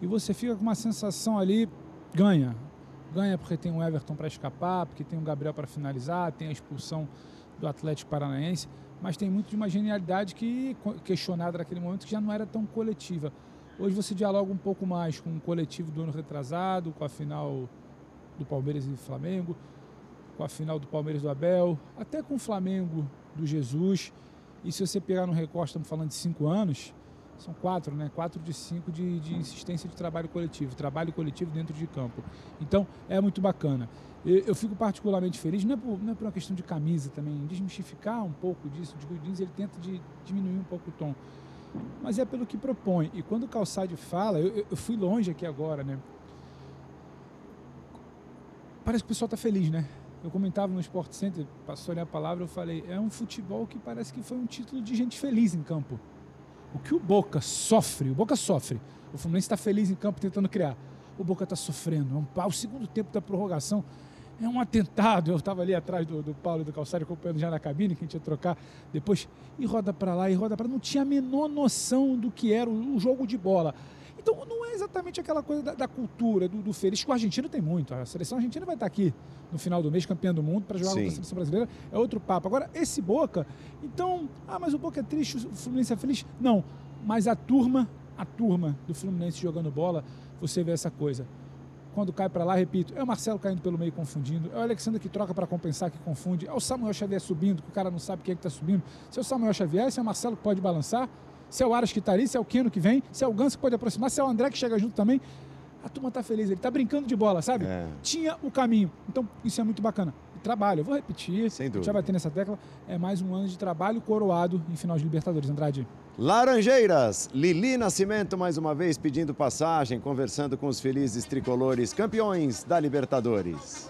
E você fica com uma sensação ali, ganha ganha porque tem um Everton para escapar, porque tem um Gabriel para finalizar, tem a expulsão do Atlético Paranaense, mas tem muito de uma genialidade que questionada naquele momento que já não era tão coletiva. Hoje você dialoga um pouco mais com o coletivo do ano retrasado, com a final do Palmeiras e do Flamengo, com a final do Palmeiras do Abel, até com o Flamengo do Jesus. E se você pegar no recorte, estamos falando de cinco anos, são quatro, né? Quatro de cinco de, de insistência de trabalho coletivo, trabalho coletivo dentro de campo. Então, é muito bacana. Eu, eu fico particularmente feliz, não é, por, não é por uma questão de camisa também, desmistificar um pouco disso. O Godins, ele tenta de diminuir um pouco o tom. Mas é pelo que propõe. E quando o Calçade fala, eu, eu fui longe aqui agora, né? Parece que o pessoal está feliz, né? Eu comentava no Sport Center, passou a palavra, eu falei, é um futebol que parece que foi um título de gente feliz em campo. O que o Boca sofre, o Boca sofre. O Fluminense está feliz em campo tentando criar. O Boca está sofrendo. É um, o segundo tempo da prorrogação é um atentado. Eu estava ali atrás do, do Paulo e do Calçário acompanhando já na cabine, que a gente ia trocar depois. E roda para lá, e roda para. Não tinha a menor noção do que era o, o jogo de bola. Então não é exatamente aquela coisa da, da cultura, do, do feliz, que o argentino tem muito. A seleção argentina vai estar aqui no final do mês, campeã do mundo, para jogar com a seleção brasileira. É outro papo. Agora, esse Boca, então, ah, mas o Boca é triste, o Fluminense é feliz. Não, mas a turma, a turma do Fluminense jogando bola, você vê essa coisa. Quando cai para lá, repito, é o Marcelo caindo pelo meio confundindo, é o Alexandre que troca para compensar, que confunde, é o Samuel Xavier subindo, que o cara não sabe quem é que está subindo. Se é o Samuel Xavier, se é o Marcelo que pode balançar, se é o Aras que está ali, se é o Keno que vem, se é o Ganso que pode aproximar, se é o André que chega junto também. A turma está feliz, ele está brincando de bola, sabe? É. Tinha o caminho. Então, isso é muito bacana. trabalho. Eu vou repetir, Sem dúvida. já bater nessa tecla, é mais um ano de trabalho coroado em final de Libertadores. Andrade. Laranjeiras, Lili Nascimento mais uma vez pedindo passagem, conversando com os felizes tricolores campeões da Libertadores.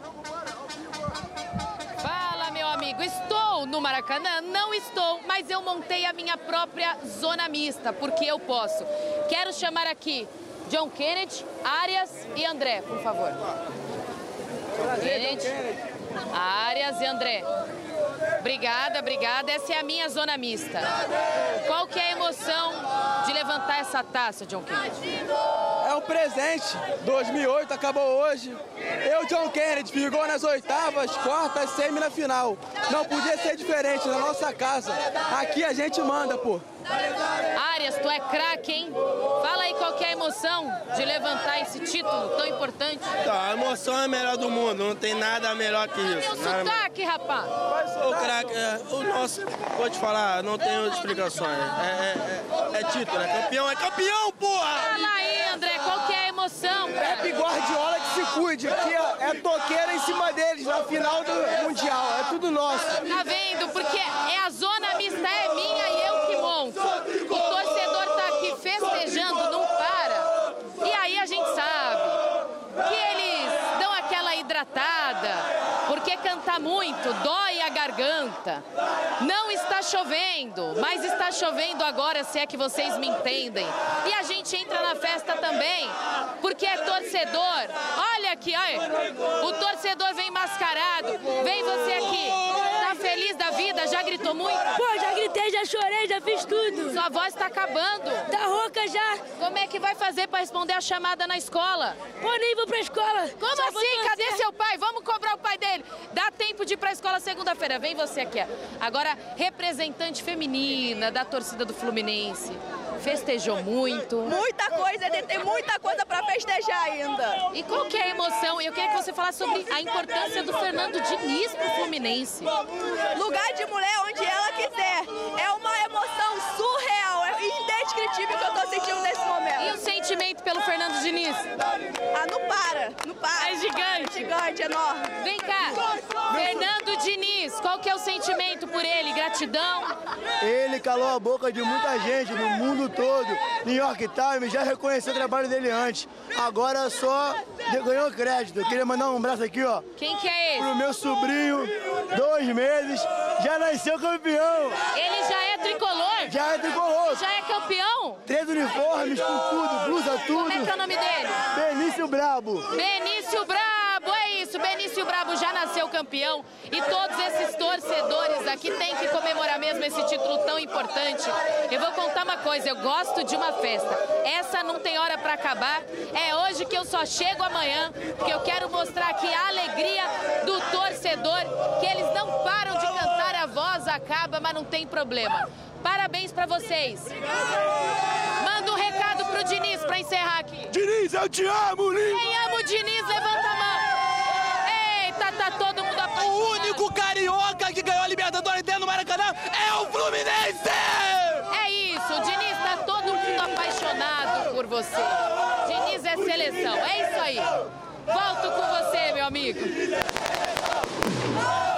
Estou no Maracanã? Não estou, mas eu montei a minha própria zona mista, porque eu posso. Quero chamar aqui John Kennedy, Arias e André, por favor. Kennedy, Arias e André. Obrigada, obrigada. Essa é a minha zona mista. Qual que é a emoção de levantar essa taça, John Kennedy? É um presente. 2008 acabou hoje. Eu, John Kennedy, ficou nas oitavas, quartas, semi na final. Não podia ser diferente na nossa casa. Aqui a gente manda, pô. Arias, tu é craque, hein? Fala aí qual que é a emoção de levantar esse título tão importante. Tá, a emoção é a melhor do mundo, não tem nada melhor que isso. Nada sotaque, rapaz. O craque, é, o nosso, vou te falar, não outras explicações. É, é- é- é título, é campeão, é campeão, porra! Fala aí, André, qual que é a emoção, cara? Pepe Guardiola que se cuide. Aqui é, é toqueira em cima deles na final do Mundial. É tudo nosso. Tá vendo? Porque é a zona mista é minha e eu que monto. O torcedor tá aqui festejando, não para. E aí a gente sabe que eles dão aquela hidratada, porque cantar muito dói a garganta. Não está chovendo, mas está chovendo agora, se é que vocês me entendem. E a gente entra na festa também, porque é torcedor. Olha aqui, olha. O torcedor vem mascarado. Vem você aqui. Feliz da vida? Já gritou muito? Pô, já gritei, já chorei, já fiz tudo. Sua voz tá acabando. Tá rouca já. Como é que vai fazer pra responder a chamada na escola? Pô, nem vou pra escola. Como Só assim? Cadê seu pai? Vamos cobrar o pai dele. Dá tempo de ir pra escola segunda-feira. Vem você aqui. Agora, representante feminina da torcida do Fluminense. Festejou muito. Muita coisa, tem muita coisa pra festejar ainda. E qual que é a emoção? Eu queria que você falasse sobre a importância do Fernando Diniz pro Fluminense. Lugar de mulher onde ela quiser. É uma emoção surreal, é indescritível que eu tô sentindo nesse E momento. o sentimento pelo Fernando Diniz? Ah, não para, não para. É gigante. Gigante, enorme. Vem cá. Fernando Diniz, qual que é o sentimento por ele? Gratidão? Ele calou a boca de muita gente no mundo todo. New York Times já reconheceu o trabalho dele antes. Agora só ganhou crédito. Eu queria mandar um abraço aqui, ó, Quem que é esse? pro meu sobrinho, dois meses, já nasceu campeão. Ele já é tricolor? Já é tricolor. Já é campeão? Três uniformes com tudo, blusa, Como é que é o tudo. nome dele? Benício Brabo. Benício Brabo, é isso. Benício Brabo já nasceu campeão e todos esses torcedores aqui têm que comemorar mesmo esse título tão importante. Eu vou contar uma coisa, eu gosto de uma festa. Essa não tem hora pra acabar. É hoje que eu só chego amanhã, porque eu quero mostrar aqui a alegria do torcedor, que eles não param de cantar, a voz acaba, mas não tem problema. Parabéns pra vocês. Manda um recado pro Diniz pra encerrar aqui. Diniz, eu te amo, lindo. Quem ama o Diniz, levanta único carioca que ganhou a Libertadores dentro do Maracanã é o Fluminense! É isso, Diniz tá todo mundo apaixonado por você. Diniz é seleção, é isso aí. Volto com você, meu amigo.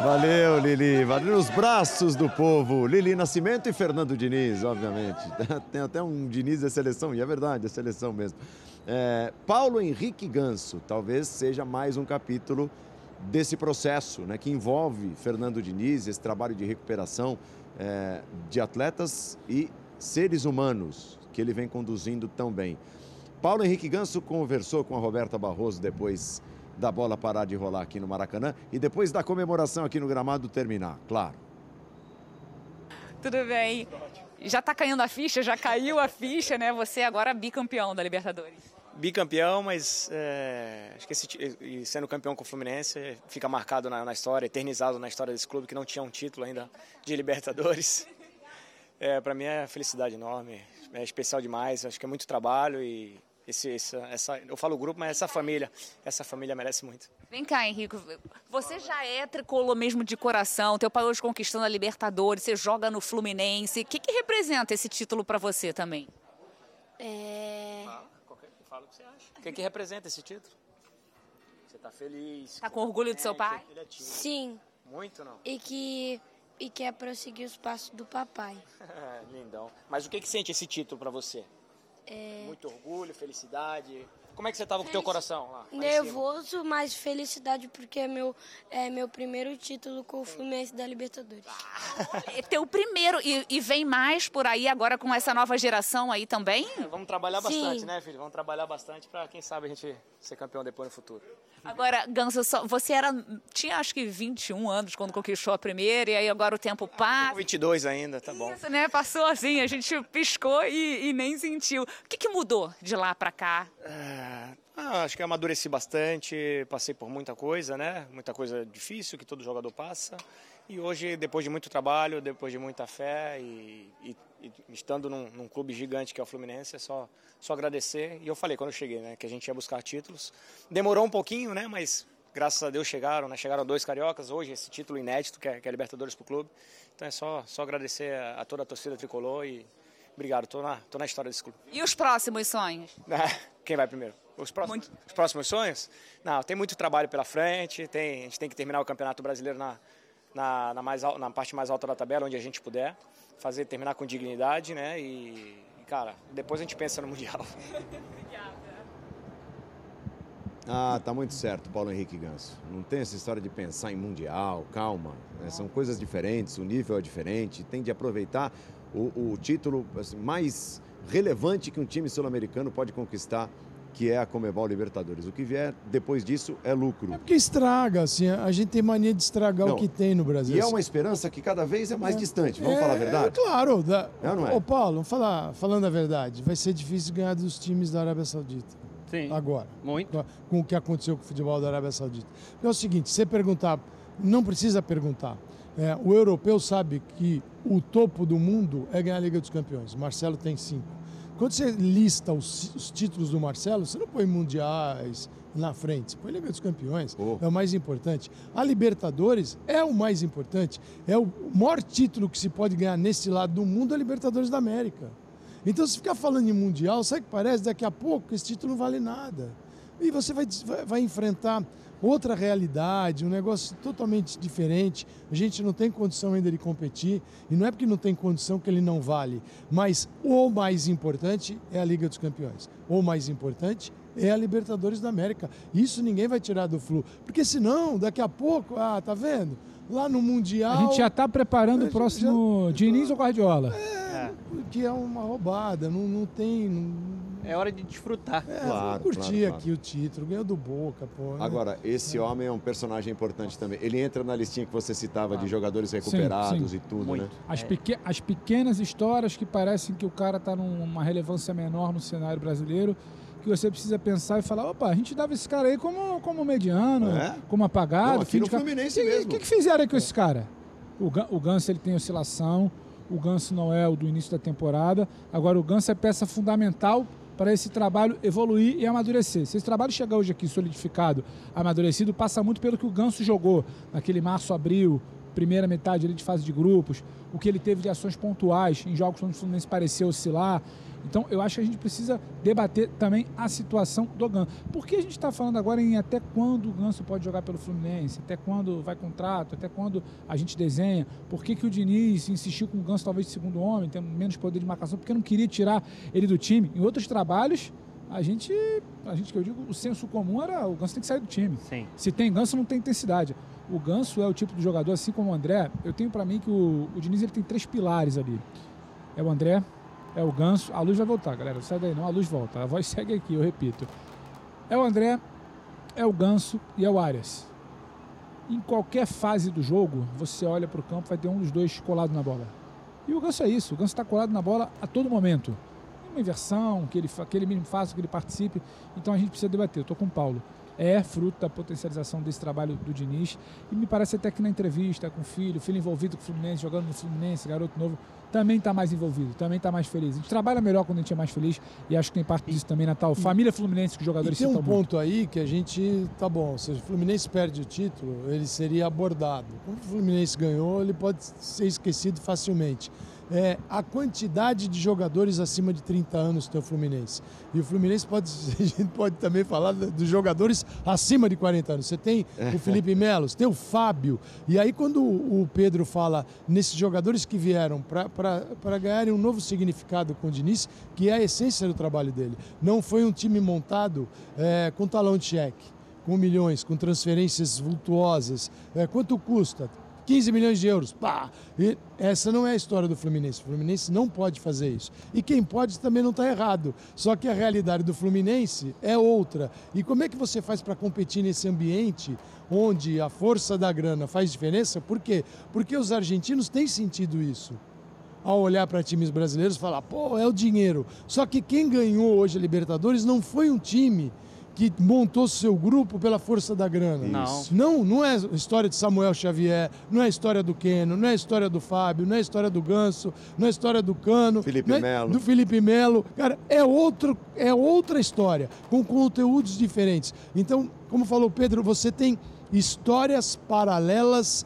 Valeu, Lili. Valeu nos braços do povo. Lili Nascimento e Fernando Diniz, obviamente. Tem até um Diniz da seleção, e é verdade, é seleção mesmo. É, Paulo Henrique Ganso, talvez seja mais um capítulo desse processo, né, que envolve Fernando Diniz, esse trabalho de recuperação é, de atletas e seres humanos que ele vem conduzindo tão bem. Paulo Henrique Ganso conversou com a Roberta Barroso depois da bola parar de rolar aqui no Maracanã e depois da comemoração aqui no gramado terminar, claro. Tudo bem. Já tá caindo a ficha, já caiu a ficha, né? Você agora bicampeão da Libertadores. Bicampeão, mas é, acho que esse, e sendo campeão com o Fluminense fica marcado na, na história, eternizado na história desse clube que não tinha um título ainda de Libertadores. É, para mim é felicidade enorme, é especial demais. Acho que é muito trabalho e esse, essa, essa, eu falo grupo, mas essa família, essa família merece muito. Vem cá, Henrique. Você já é tricolor mesmo de coração. Teu pai hoje conquistando a Libertadores. Você joga no Fluminense. O que, que representa esse título pra você também? É... O que. O que, representa esse título? Você tá feliz. Tá com orgulho do seu pai? É. Sim. Muito não? E que e quer prosseguir os passos do papai. Lindão. Mas o que que sente esse título pra você? É, Muito orgulho, felicidade. Como é que você tava com o teu coração lá? lá nervoso, mas felicidade porque é meu, é meu primeiro título com o Fluminense da Libertadores. É teu primeiro. E, e vem mais por aí agora com essa nova geração aí também? Vamos trabalhar Sim. bastante, né, filho? Vamos trabalhar bastante pra, quem sabe, a gente ser campeão depois no futuro. Agora, Ganso, você era. Tinha acho que 21 anos quando conquistou a primeira, e aí agora o tempo passa. 22 ainda, tá bom. Isso, né? Passou assim, a gente piscou e, e nem sentiu. O que, que mudou de lá pra cá? É, ah, acho que amadureci bastante, passei por muita coisa, né? Muita coisa difícil que todo jogador passa. E hoje, depois de muito trabalho, depois de muita fé e, e- e estando num, num clube gigante que é o Fluminense, é só, só agradecer. E eu falei quando eu cheguei, né? Que a gente ia buscar títulos. Demorou um pouquinho, né? Mas graças a Deus chegaram, né? Chegaram dois cariocas hoje, esse título inédito que é, que é Libertadores pro clube. Então é só, só agradecer a, a toda a torcida tricolor e obrigado. Tô na, tô na história desse clube. E os próximos sonhos? Quem vai primeiro? Os próximos, os próximos sonhos? Não, tem muito trabalho pela frente, tem, a gente tem que terminar o Campeonato Brasileiro na, na, na mais, na parte mais alta da tabela, onde a gente puder, fazer terminar com dignidade, né? E, cara, depois a gente pensa no Mundial. Ah, tá muito certo, Paulo Henrique Ganso. Não tem essa história de pensar em mundial, calma. né? São coisas diferentes, o nível é diferente. Tem de aproveitar o, o título assim, mais relevante que um time sul-americano pode conquistar, que é a Comebol Libertadores. O que vier depois disso é lucro. Porque estraga, assim, a gente tem mania de estragar Não. o que tem no Brasil. E é uma esperança que cada vez é mais distante, vamos falar a verdade? É, claro. Da... É não é? Ô, Paulo, falar, falando a verdade, vai ser difícil ganhar dos times da Arábia Saudita. Sim. Agora. Muito. Com o que aconteceu com o futebol da Arábia Saudita. É o seguinte, você perguntar, não precisa perguntar. É, o europeu sabe que o topo do mundo é ganhar a Liga dos Campeões. O Marcelo tem cinco. Quando você lista os, os títulos do Marcelo, você não põe mundiais na frente, você põe Liga dos Campeões. É o mais importante. A Libertadores é o mais importante. É o maior título que se pode ganhar nesse lado do mundo, é a Libertadores da América. Então, se ficar falando em Mundial, sabe o que parece? Daqui a pouco esse título não vale nada. E você vai, vai enfrentar outra realidade, um negócio totalmente diferente. A gente não tem condição ainda de competir, e não é porque não tem condição que ele não vale, mas o mais importante é a Liga dos Campeões. O mais importante é a Libertadores da América. Isso ninguém vai tirar do Flu, porque senão, daqui a pouco, ah, tá vendo? Lá no Mundial. A gente já está preparando o próximo Diniz ou Guardiola. É, que é uma roubada, não, não tem. Não... É hora de desfrutar. É, Claro, vamos curtir claro, claro. aqui o título, ganhou do Boca, pô. né? Agora, esse homem é um personagem importante também. Ele entra na listinha que você citava de jogadores Sim, recuperados sim. e tudo, né? As, peque- as pequenas histórias que parecem que o cara está numa relevância menor no cenário brasileiro, que você precisa pensar e falar, opa, a gente dava esse cara aí como, como mediano, É? como apagado. Não, aqui fim no de Fluminense E- mesmo. O que, que fizeram aí com esse cara? O, Gan- o Ganso ele tem oscilação, o Ganso não é o do início da temporada, agora o Ganso é peça fundamental para esse trabalho evoluir e amadurecer. Se esse trabalho chegar hoje aqui solidificado, amadurecido, passa muito pelo que o Ganso jogou naquele março, abril, primeira metade ali de fase de grupos, o que ele teve de ações pontuais em jogos onde o Fluminense parecia oscilar. Então, eu acho que a gente precisa debater também a situação do Ganso. Por que a gente está falando agora em até quando o Ganso pode jogar pelo Fluminense? Até quando vai contrato? Até quando a gente desenha? Por que, que o Diniz insistiu com o Ganso talvez de segundo homem, tendo menos poder de marcação? Porque não queria tirar ele do time. Em outros trabalhos, a gente, a gente que eu digo, o senso comum era o Ganso tem que sair do time. Sim. Se tem Ganso, não tem intensidade. O Ganso é o tipo de jogador, assim como o André. Eu tenho para mim que o, o Diniz ele tem três pilares ali. É o André, é o Ganso. A luz vai voltar, galera. Sai daí não, a luz volta. A voz segue aqui, eu repito. É o André, é o Ganso e é o Arias. Em qualquer fase do jogo, você olha para o campo, vai ter um dos dois colado na bola. E o Ganso é isso. O Ganso está colado na bola a todo momento. Uma inversão, que ele, que ele mesmo faça, que ele participe. Então a gente precisa debater. Eu estou com o Paulo. É fruto da potencialização desse trabalho do Diniz. E me parece até que na entrevista com o filho, filho envolvido com o Fluminense, jogando no Fluminense, garoto novo, também está mais envolvido, também está mais feliz. A gente trabalha melhor quando a gente é mais feliz e acho que tem parte disso também na tal família Fluminense que os E jogadores tem um muito. ponto aí que a gente. Tá bom, se o Fluminense perde o título, ele seria abordado. Como o Fluminense ganhou, ele pode ser esquecido facilmente. É, a quantidade de jogadores acima de 30 anos tem o Fluminense. E o Fluminense pode, a gente pode também falar dos jogadores acima de 40 anos. Você tem o Felipe Melo, você tem o Fábio. E aí, quando o Pedro fala nesses jogadores que vieram para ganharem um novo significado com o Diniz, que é a essência do trabalho dele. Não foi um time montado é, com talão de cheque, com milhões, com transferências vultuosas. É, quanto custa? 15 milhões de euros. Pá! E essa não é a história do Fluminense. O Fluminense não pode fazer isso. E quem pode também não está errado. Só que a realidade do Fluminense é outra. E como é que você faz para competir nesse ambiente onde a força da grana faz diferença? Por quê? Porque os argentinos têm sentido isso ao olhar para times brasileiros falar, pô, é o dinheiro. Só que quem ganhou hoje a Libertadores não foi um time que montou seu grupo pela força da grana. Não. Não, não é história de Samuel Xavier, não é história do Keno, não é história do Fábio, não é história do Ganso, não é história do Cano, Felipe é Melo. do Felipe Melo. Cara, é outro, é outra história com conteúdos diferentes. Então, como falou Pedro, você tem histórias paralelas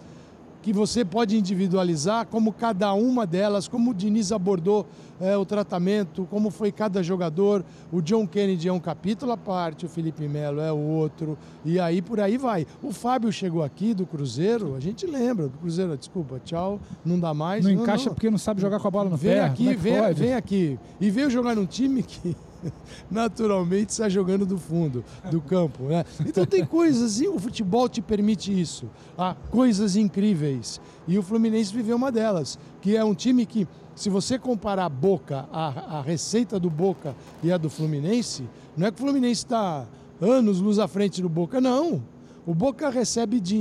que você pode individualizar, como cada uma delas, como o Diniz abordou é, o tratamento, como foi cada jogador. O John Kennedy é um capítulo à parte, o Felipe Melo é o outro, e aí por aí vai. O Fábio chegou aqui do Cruzeiro, a gente lembra do Cruzeiro, desculpa, tchau, não dá mais. Não, encaixa porque não sabe jogar com a bola no vem pé. Aqui, é que vem, pode? vem aqui. E veio jogar num time que naturalmente está jogando do fundo do campo. Né? Então tem coisas, e o futebol te permite isso. Há coisas incríveis. E o Fluminense viveu uma delas, que é um time que, se você comparar a Boca, a, a receita do Boca e a do Fluminense, não é que o Fluminense está anos luz à frente do Boca, não. O Boca recebe de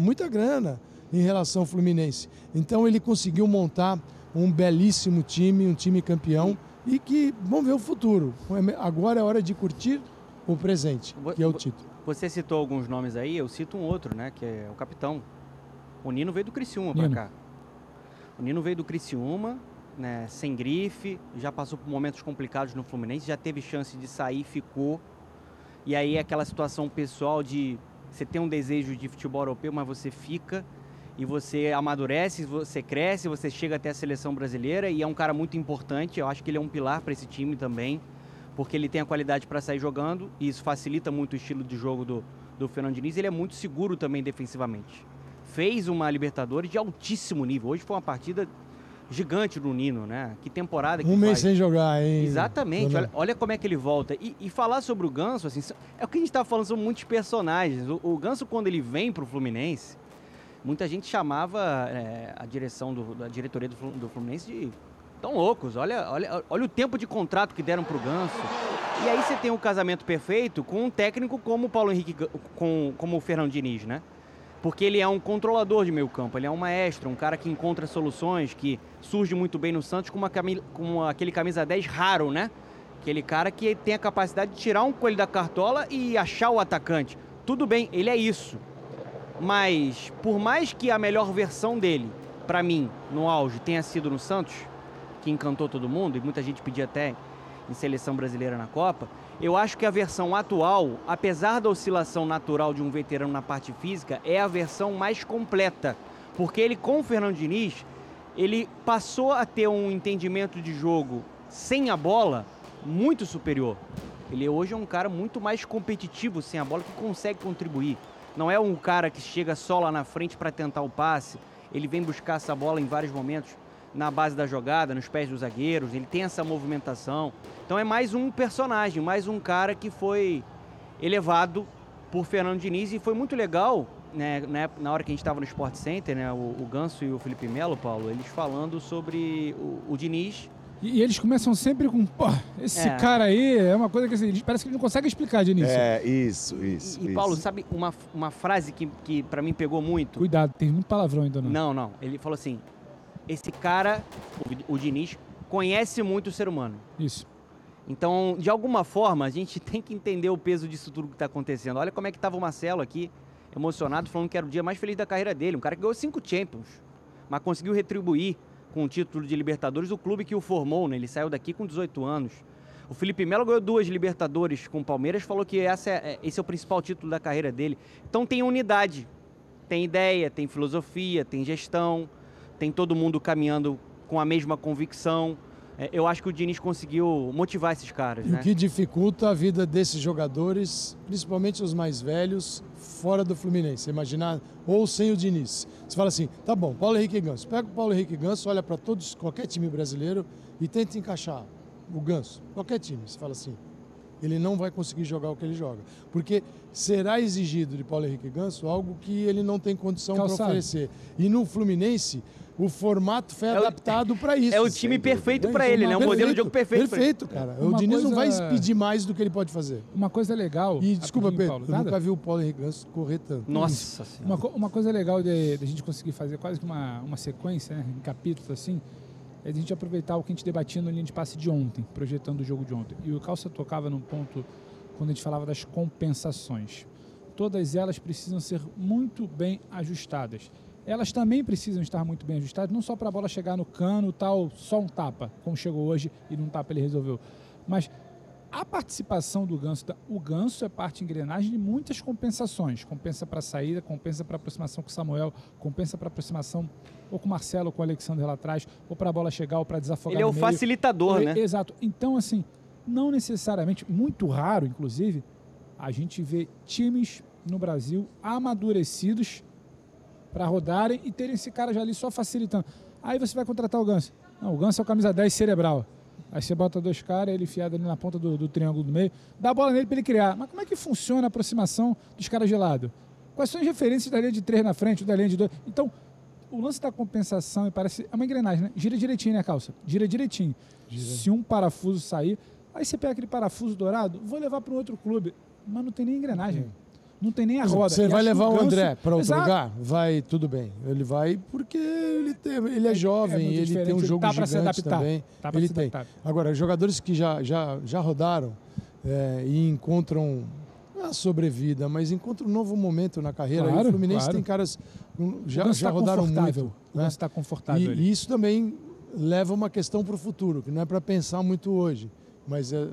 muita grana em relação ao Fluminense. Então ele conseguiu montar um belíssimo time, um time campeão que vamos ver o futuro. Agora é hora de curtir o presente, que é o título. Você citou alguns nomes aí, eu cito um outro, né? Que é o capitão. O Nino veio do Criciúma Nino. cá. O Nino veio do Criciúma, né? Sem grife, já passou por momentos complicados no Fluminense, já teve chance de sair, ficou. E aí aquela situação pessoal de você tem um desejo de futebol europeu, mas você fica e você amadurece, você cresce, você chega até a seleção brasileira e é um cara muito importante. Eu acho que ele é um pilar para esse time também, porque ele tem a qualidade para sair jogando e isso facilita muito o estilo de jogo do, do Fernando Diniz. Ele é muito seguro também defensivamente. Fez uma Libertadores de altíssimo nível. Hoje foi uma partida gigante do Nino, né? Que temporada que Um mês faz. sem jogar, hein? Exatamente, olha, olha como é que ele volta. E, e falar sobre o Ganso, assim, é o que a gente tá falando, são muitos personagens. O, o Ganso, quando ele vem pro Fluminense, muita gente chamava é, a direção do, da diretoria do, do Fluminense de tão loucos. Olha, olha, olha o tempo de contrato que deram pro Ganso. E aí você tem um casamento perfeito com um técnico como o Paulo Henrique, com, como o Fernando Diniz, né? Porque ele é um controlador de meio campo, ele é um maestro, um cara que encontra soluções, que surge muito bem no Santos com, uma cami- com aquele camisa 10 raro, né? Aquele cara que tem a capacidade de tirar um coelho da cartola e achar o atacante. Tudo bem, ele é isso. Mas, por mais que a melhor versão dele, pra mim, no auge, tenha sido no Santos, que encantou todo mundo, e muita gente pedia até em seleção brasileira na Copa, eu acho que a versão atual, apesar da oscilação natural de um veterano na parte física, é a versão mais completa. Porque ele, com o Fernando Diniz, ele passou a ter um entendimento de jogo sem a bola muito superior. Ele hoje é um cara muito mais competitivo sem a bola, que consegue contribuir. Não é um cara que chega só lá na frente para tentar o passe. Ele vem buscar essa bola em vários momentos na base da jogada, nos pés dos zagueiros. Ele tem essa movimentação. Então é mais um personagem, mais um cara que foi elevado por Fernando Diniz e foi muito legal, né, na, hora que a gente estava no Sport Center, né, o, o Ganso e o Felipe Melo, Paulo, eles falando sobre o, o Diniz E, e eles começam sempre com, pô, esse É. cara aí é uma coisa que assim, eles- parece que eles não conseguem explicar de início. É, isso, isso. E, isso. Paulo, sabe uma, uma frase que, que para mim pegou muito? Cuidado, tem muito palavrão ainda não. Não, não. Ele falou assim: esse cara, o, o Diniz, conhece muito o ser humano. Isso. Então, de alguma forma, a gente tem que entender o peso disso tudo que está acontecendo. Olha como é que estava o Marcelo aqui, emocionado, falando que era o dia mais feliz da carreira dele. Um cara que ganhou cinco Champions, mas conseguiu retribuir com o título de Libertadores o clube que o formou, né? Ele saiu daqui com 18 anos. O Felipe Melo ganhou duas Libertadores com o Palmeiras, falou que essa é- é- esse é o principal título da carreira dele. Então tem unidade, tem ideia, tem filosofia, tem gestão, tem todo mundo caminhando com a mesma convicção. É, eu acho que o Diniz conseguiu motivar esses caras, E né? o que dificulta a vida desses jogadores, principalmente os mais velhos, fora do Fluminense. Imaginar, ou sem o Diniz. Você fala assim, tá bom, Paulo Henrique Ganso. Pega o Paulo Henrique Ganso, olha para todos, qualquer time brasileiro e tenta encaixar o Ganso. Qualquer time. Você fala assim, ele não vai conseguir jogar o que ele joga. Porque será exigido de Paulo Henrique Ganso algo que ele não tem condição para oferecer. E no Fluminense, o formato foi É o- adaptado para isso. é o time perfeito pra ele, né? Um modelo de jogo perfeito. Perfeito, cara. o Uma Diniz não vai coisa- pedir mais do que ele pode fazer. Uma coisa legal. E desculpa, Pedro, Paulo, eu nada? nunca vi o Paulo Henrique Ganso correr tanto. Nossa Uma, uma coisa legal de, de a gente conseguir fazer quase que uma, uma sequência, né, em capítulos assim, é a gente aproveitar o que a gente debatia no linha de passe de ontem, projetando o jogo de ontem. E o Calça tocava num ponto quando a gente falava das compensações. Todas elas precisam ser muito bem ajustadas. Elas também precisam estar muito bem ajustadas, não só para a bola chegar no cano, tal, só um tapa, como chegou hoje e num tapa ele resolveu. Mas a participação do Ganso, o Ganso é parte engrenagem de muitas compensações. Compensa para saída, compensa para aproximação com o Samuel, compensa para aproximação ou com o Marcelo, ou com o Alexandre lá atrás, ou para a bola chegar, ou para desafogar Ele é o meio. facilitador, né? Exato. Então, assim, não necessariamente, muito raro, inclusive, a gente vê times no Brasil amadurecidos para rodarem e terem esse cara já ali só facilitando. Aí você vai contratar o Ganso. Não, o Ganso é o camisa 10 cerebral. Aí você bota dois caras, ele enfiado ali na ponta do, do triângulo do meio, dá a bola nele para ele criar. Mas como é que funciona a aproximação dos caras de lado? Quais são as referências da linha de três na frente, ou da linha de dois? Então, o lance da compensação, e parece. É uma engrenagem, né? Gira direitinho, né, calça? Gira direitinho. Se um parafuso sair, aí você pega aquele parafuso dourado, vou levar para um outro clube. Mas não tem nem engrenagem. Não tem nem a roda. Você E vai levar o André para outro Exato. lugar? Vai, tudo bem. Ele vai porque ele, tem, ele é jovem, muito ele tem um ele jogo tá pra se gigante adaptar. também. Tá ele se tem. Agora, jogadores que já, já, já rodaram é, e encontram a sobrevida, mas encontram um novo momento na carreira. e Claro, o Fluminense claro. tem caras já, já tá rodaram muito. Né? Ganso tá confortável E, e isso também leva uma questão para o futuro, que não é para pensar muito hoje, mas é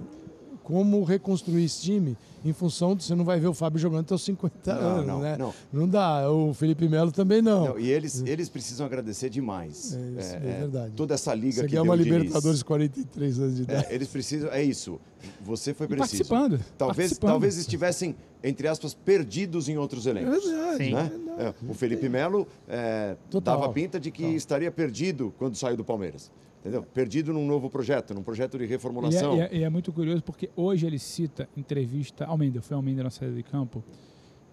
como reconstruir esse time em função de você não vai ver o Fábio jogando até os 50 Não, anos, não, né? não. Não dá. O Felipe Melo também não. Não, e eles, eles precisam agradecer demais. É, isso é verdade. Toda essa liga Você que deu uma Diniz. Libertadores 43 anos de idade. É, eles precisam, é isso. Você foi E preciso. participando, Talvez, participando. talvez estivessem, entre aspas, perdidos em outros elencos. É verdade, Sim. né? É, o Felipe Melo é, Total. dava pinta de que estaria perdido quando saiu do Palmeiras. Entendeu? Perdido num novo projeto, num projeto de E é, reformulação. e é- e é muito curioso porque hoje ele cita entrevista. Almeida, foi Almeida na saída de campo,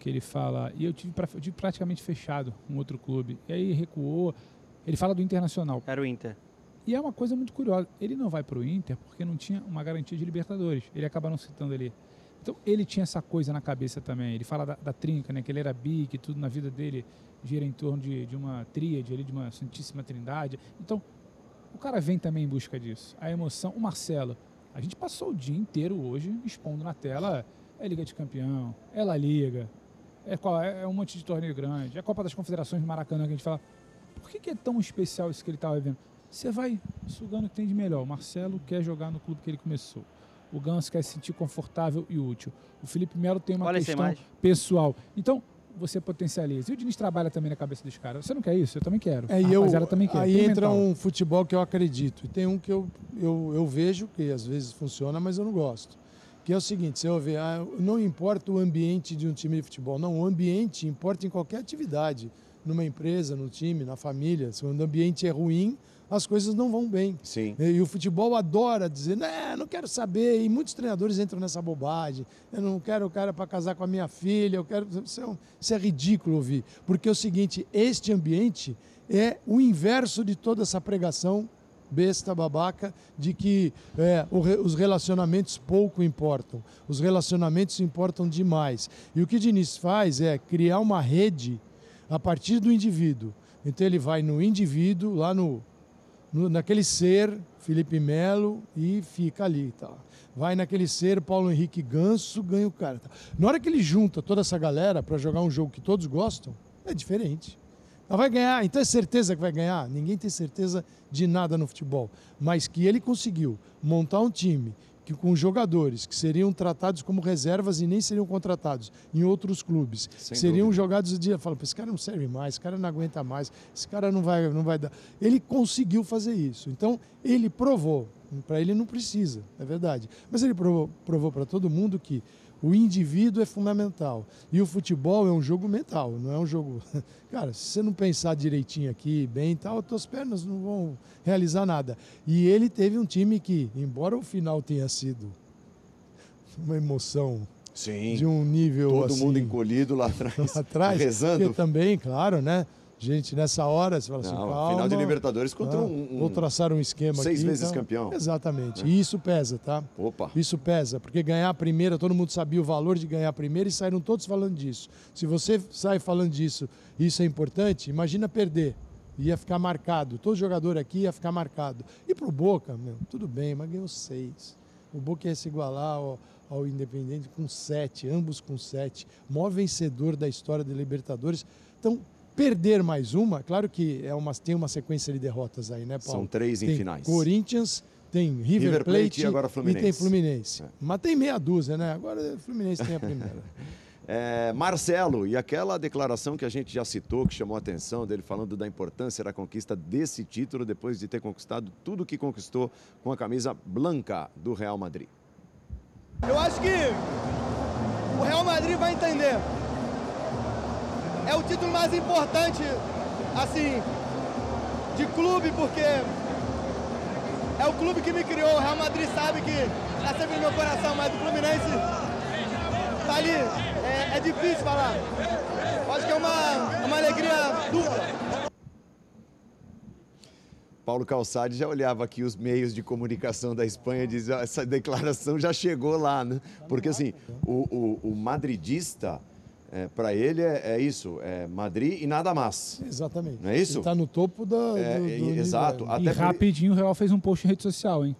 que ele fala. E eu tive, pra- eu tive praticamente fechado um outro clube. E aí recuou. Ele fala do Internacional. Era o Inter. E é uma coisa muito curiosa. Ele não vai para o Inter porque não tinha uma garantia de Libertadores. Ele acaba não citando ali. Então ele tinha essa coisa na cabeça também. Ele fala da, da trinca, né? Que ele era bi, que tudo na vida dele gira em torno de, de uma tríade, ali, de uma santíssima trindade. Então o cara vem também em busca disso. A emoção. O Marcelo, a gente passou o dia inteiro hoje expondo na tela. É Liga de Campeão, é La Liga, é, qual- é um monte de torneio grande, é a Copa das Confederações do Maracanã que a gente fala. Por que, que é tão especial isso que ele estava vivendo? Você vai sugando o que tem de melhor. O Marcelo quer jogar no clube que ele começou. O Ganso quer se sentir confortável e útil. O Felipe Melo tem uma Olha questão pessoal. Então, você potencializa. E o Diniz trabalha também na cabeça dos caras. Você não quer isso? Eu também quero. É, e eu, também quer. aí Tem entra mental. um futebol que eu acredito. E tem um que eu, eu, eu vejo, que às vezes funciona, mas eu não gosto. Que é o seguinte, você ver, ah, não importa o ambiente de um time de futebol. Não, o ambiente importa em qualquer atividade. Numa empresa, no time, na família. Se o ambiente é ruim, as coisas não vão bem. Sim. E o futebol adora dizer, né, não quero saber. E muitos treinadores entram nessa bobagem. Eu não quero o cara para casar com a minha filha. Eu quero. Isso é, um- isso é ridículo ouvir. Porque é o seguinte: este ambiente é o inverso de toda essa pregação besta, babaca, de que é, os relacionamentos pouco importam. Os relacionamentos importam demais. E o que Diniz faz é criar uma rede a partir do indivíduo. Então ele vai no indivíduo, lá no, no- naquele ser, Felipe Melo, e fica ali. Tá. Vai naquele ser, Paulo Henrique Ganso, ganha o cara. Tá. Na hora que ele junta toda essa galera para jogar um jogo que todos gostam, é diferente. Ela vai ganhar, então é certeza que vai ganhar? Ninguém tem certeza de nada no futebol. Mas que ele conseguiu montar um time que com jogadores que seriam tratados como reservas e nem seriam contratados em outros clubes, Sem seriam dúvida. jogados o dia, fala, "Pô, esse cara não serve mais, esse cara não aguenta mais, esse cara não vai, não vai dar. Ele conseguiu fazer isso. Então, ele provou. Para ele não precisa, é verdade. Mas ele provou, provou para todo mundo que o indivíduo é fundamental. E o futebol é um jogo mental, não é um jogo. Cara, se você não pensar direitinho aqui, bem e tal, as tuas pernas não vão realizar nada. E ele teve um time que, embora o final tenha sido uma emoção Sim. de um nível Todo assim, mundo encolhido lá atrás. lá atrás, rezando. porque também, claro, né? Gente, nessa hora você fala assim, Não, calma. final de Libertadores contra Ah, um- um- Vou traçar um esquema seis aqui, vezes então- campeão. Exatamente. Né? E isso pesa, tá? Opa. Isso pesa, porque ganhar a primeira, todo mundo sabia o valor de ganhar a primeira e saíram todos falando disso. Se você sai falando disso, isso é importante, imagina perder. Ia ficar marcado. Todo jogador aqui ia ficar marcado. E pro Boca, meu, tudo bem, mas ganhou seis. O Boca ia se igualar ao, ao Independente com sete, ambos com sete. Maior vencedor da história da Libertadores. Então, perder mais uma, claro que é uma, tem uma sequência de derrotas aí, né, Paulo? São três em tem finais. Corinthians, tem River, River Plate Plate, e agora e Fluminense. tem Fluminense. É. Mas tem meia dúzia, né? Agora o Fluminense tem a primeira. É, Marcelo, e aquela declaração que a gente já citou, que chamou a atenção dele falando da importância da conquista desse título depois de ter conquistado tudo que conquistou com a camisa branca do Real Madrid. Eu acho que o Real Madrid vai entender. É o título mais importante, assim, de clube, porque é o clube que me criou. O Real Madrid sabe que tá sempre no meu coração, mas o Fluminense tá ali. É, é difícil falar. Acho que é uma, uma alegria dupla. Paulo Calçade já olhava aqui os meios de comunicação da Espanha e dizia, "Ah, essa declaração já chegou lá, né? Porque assim, o, o- o madridista, para ele é, é isso, é Madrid e nada mais. Exatamente. Não é isso? Está no topo da, É, do, do e- nível. exato. E Até por- rapidinho o Real fez um post em rede social, hein?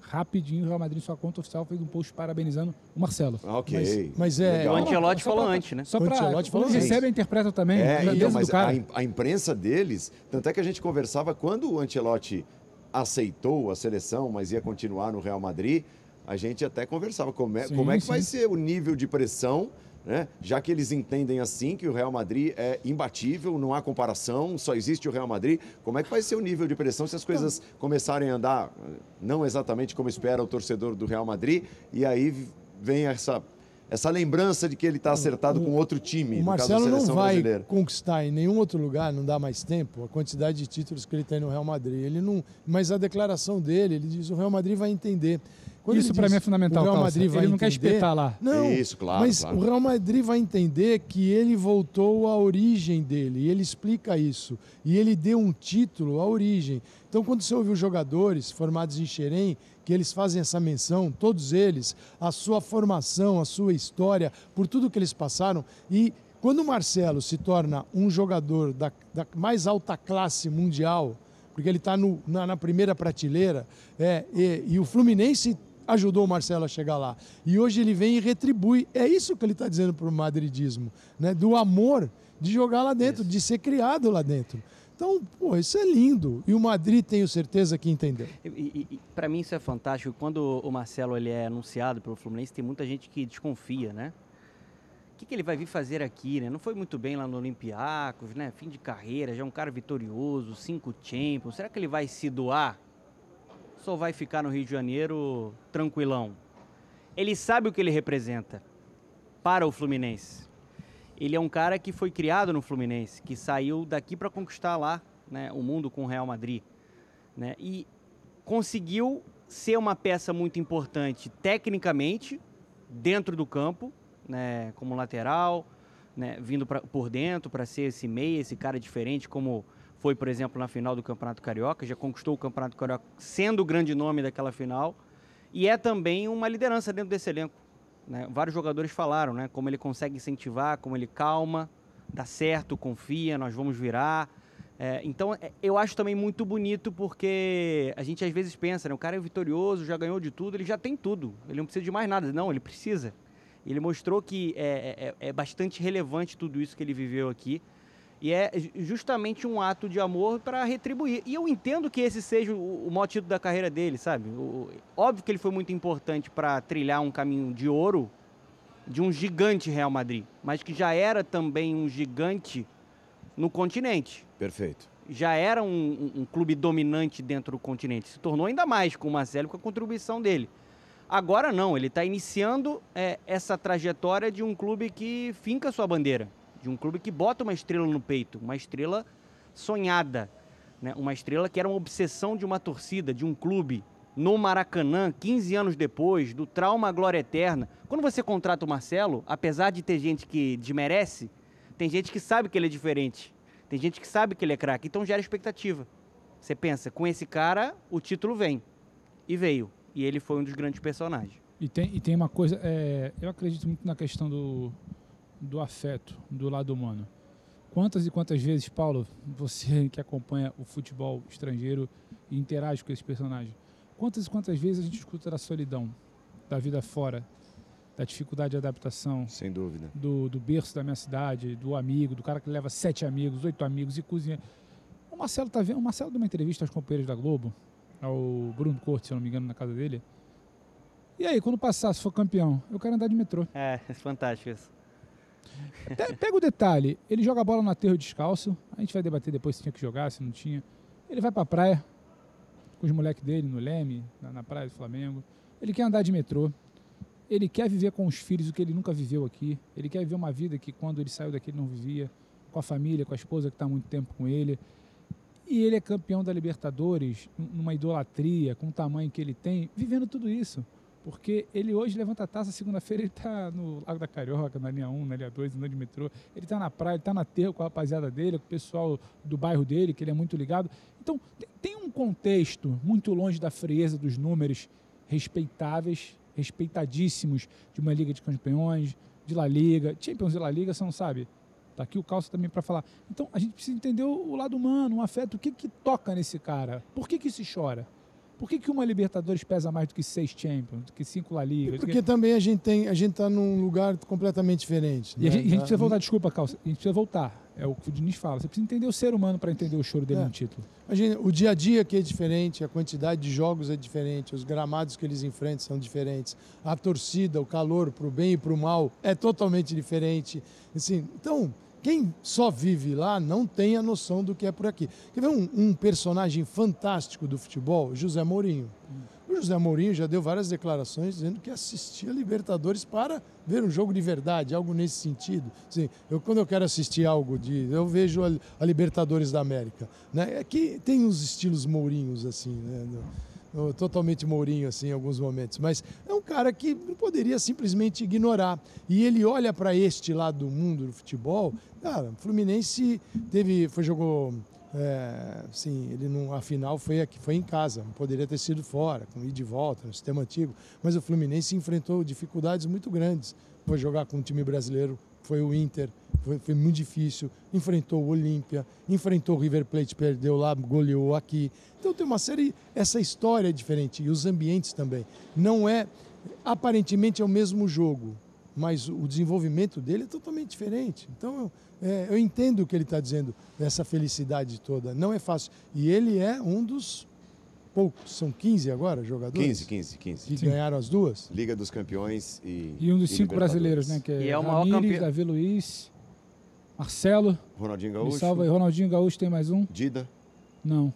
Rapidinho o Real Madrid, sua conta oficial, fez um post parabenizando o Marcelo. Ok. Mas, mas é. Legal. O Ancelotti falou pra- antes, né? Só O pra, Ancelotti falou antes. recebe, interpreta também. É, então, mas cara. a, a imprensa deles, tanto é que a gente conversava quando o Ancelotti aceitou a seleção, mas ia continuar no Real Madrid, a gente até conversava como é, Sim, como é que vai sim. ser o nível de pressão, né? Já que eles entendem assim que o Real Madrid é imbatível, não há comparação, só existe o Real Madrid. Como é que vai ser o nível de pressão se as coisas começarem a andar eh, não exatamente como espera o torcedor do Real Madrid e aí vem essa essa lembrança de que ele está acertado com outro time, O no caso Marcelo não vai brasileira. conquistar em nenhum outro lugar, não dá mais tempo, a quantidade de títulos que ele tem no Real Madrid. Ele não, mas a declaração dele, ele diz o Real Madrid vai entender. Quando Isso diz, mim é fundamental, O Real Calça. Madrid vai Ele não quer entender- espetar lá. Não, Isso, claro, mas claro. o Real Madrid vai entender que ele voltou à origem dele. E ele explica isso. E ele deu um título à origem. Então, quando você ouve os jogadores formados em Xerém, que eles fazem essa menção, todos eles, a sua formação, a sua história, por tudo que eles passaram. E quando o Marcelo se torna um jogador da, da mais alta classe mundial, porque ele está na, na primeira prateleira, é, e, e o Fluminense ajudou o Marcelo a chegar lá. E hoje ele vem e retribui. É isso que ele está dizendo para o madridismo, né? do amor de jogar lá dentro, de ser criado lá dentro. Então, pô, isso é lindo. E o Madrid tenho certeza que entendeu. E, e, e para mim isso é fantástico. Quando o Marcelo ele é anunciado pelo Fluminense, tem muita gente que desconfia, né? O que, que ele vai vir fazer aqui, né? Não foi muito bem lá no Olympiacos, né? Fim de carreira, já é um cara vitorioso, cinco Champions. Será que ele vai se doar? Só vai ficar no Rio de Janeiro tranquilão? Ele sabe o que ele representa para o Fluminense. Ele é um cara que foi criado no Fluminense, que saiu daqui para conquistar lá né, o mundo com o Real Madrid. Né, e conseguiu ser uma peça muito importante tecnicamente dentro do campo, né, como lateral, né, vindo pra, por dentro para ser esse meia, esse cara diferente, como foi, por exemplo, na final do Campeonato Carioca, já conquistou o Campeonato Carioca sendo o grande nome daquela final, e é também uma liderança dentro desse elenco. Né? Vários jogadores falaram, né, como ele consegue incentivar, como ele calma, dá certo, confia, nós vamos virar. É, então, é, eu acho também muito bonito porque a gente às vezes pensa, né, o cara é vitorioso, já ganhou de tudo, ele já tem tudo, ele não precisa de mais nada. Não, ele precisa. Ele mostrou que é, é, é bastante relevante tudo isso que ele viveu aqui. E é justamente um ato de amor para retribuir. E eu entendo que esse seja o, o título da carreira dele, sabe? O, óbvio que ele foi muito importante para trilhar um caminho de ouro de um gigante Real Madrid, mas que já era também um gigante no continente. Perfeito. Já era um, um, um clube dominante dentro do continente. Se tornou ainda mais com o Marcelo, com a contribuição dele. Agora não, ele está iniciando é, essa trajetória de um clube que finca sua bandeira de um clube que bota uma estrela no peito, uma estrela sonhada, né? uma estrela que era uma obsessão de uma torcida, de um clube, no Maracanã, 15 anos depois, do trauma à glória eterna. Quando você contrata o Marcelo, apesar de ter gente que desmerece, tem gente que sabe que ele é diferente, tem gente que sabe que ele é craque, então gera expectativa. Você pensa, com esse cara, o título vem. E veio. E ele foi um dos grandes personagens. E tem, e tem uma coisa, é, eu acredito muito na questão do, do afeto, do lado humano. Quantas e quantas vezes, Paulo, você que acompanha o futebol estrangeiro e interage com esses personagens, quantas e quantas vezes a gente escuta da solidão, da vida fora, da dificuldade de adaptação. Sem dúvida. Do, do berço da minha cidade, do amigo, do cara que leva sete amigos, oito amigos e cozinha. O Marcelo tá vendo, o Marcelo deu uma entrevista aos companheiros da Globo, ao Bruno Corte, se eu não me engano, na casa dele. E aí, quando passar, se for campeão, eu quero andar de metrô. É, é fantástico isso. Pega o detalhe, ele joga a bola no aterro descalço, a gente vai debater depois se tinha que jogar, se não tinha. Ele vai pra praia com os moleques dele no Leme, na, na praia do Flamengo. Ele quer andar de metrô. Ele quer viver com os filhos o que ele nunca viveu aqui. Ele quer viver uma vida que quando ele saiu daqui ele não vivia. Com a família, com a esposa que está muito tempo com ele. E ele é campeão da Libertadores, numa idolatria, com o tamanho que ele tem, vivendo tudo isso. Porque ele hoje levanta a taça, segunda-feira ele está no Lago da Carioca, na linha 1, na linha 2, andando de metrô. Ele está na praia, ele está na terra com a rapaziada dele, com o pessoal do bairro dele, que ele é muito ligado. Então, tem um contexto muito longe da frieza dos números respeitáveis, respeitadíssimos de uma Liga de Campeões, de La Liga. Champions e La Liga são, sabe? Tá aqui o Calça também para falar. Então, a gente precisa entender o lado humano, o afeto, o que que toca nesse cara? Por que que se chora? Por que, que uma Libertadores pesa mais do que seis Champions, do que cinco La Liga? Porque que... também a gente tem, a gente está num lugar completamente diferente. E né? a, gente, a gente precisa voltar, desculpa, Calça, a gente precisa voltar. É o que o Diniz fala. Você precisa entender o ser humano para entender o choro dele é. no título. Gente, o dia a dia aqui é diferente, a quantidade de jogos é diferente, os gramados que eles enfrentam são diferentes, a torcida, o calor para o bem e para o mal é totalmente diferente. Assim, então, quem só vive lá não tem a noção do que é por aqui. Quer ver um, um personagem fantástico do futebol? José Mourinho. O José Mourinho já deu várias declarações dizendo que assistia Libertadores para ver um jogo de verdade, algo nesse sentido. Assim, eu, quando eu quero assistir algo de. Eu vejo a, a Libertadores da América. Né? É que tem uns estilos Mourinhos, assim, né? Totalmente Mourinho assim em alguns momentos, mas é um cara que não poderia simplesmente ignorar. E ele olha para este lado do mundo do futebol. Cara, o Fluminense teve, foi jogou, é, sim, ele não, a final foi aqui, foi em casa, poderia ter sido fora, com ir de volta no sistema antigo. Mas o Fluminense enfrentou dificuldades muito grandes. Foi jogar com um time brasileiro, foi o Inter, foi, foi muito difícil. Enfrentou o Olímpia, enfrentou o River Plate, perdeu lá, goleou aqui. Então tem uma série, essa história é diferente e os ambientes também. Não é, aparentemente é o mesmo jogo, mas o desenvolvimento dele é totalmente diferente. Então eu, é, eu entendo o que ele está dizendo, essa felicidade toda. Não é fácil. E ele é um dos poucos, são 15 agora jogadores? 15, 15, 15. Que Sim. ganharam as duas? Liga dos Campeões e. E um dos cinco brasileiros, né? Que é, e é o maior campeão. Davi Luiz, Marcelo. Ronaldinho Gaúcho. salva aí. Ronaldinho Gaúcho tem mais um? Dida. Não.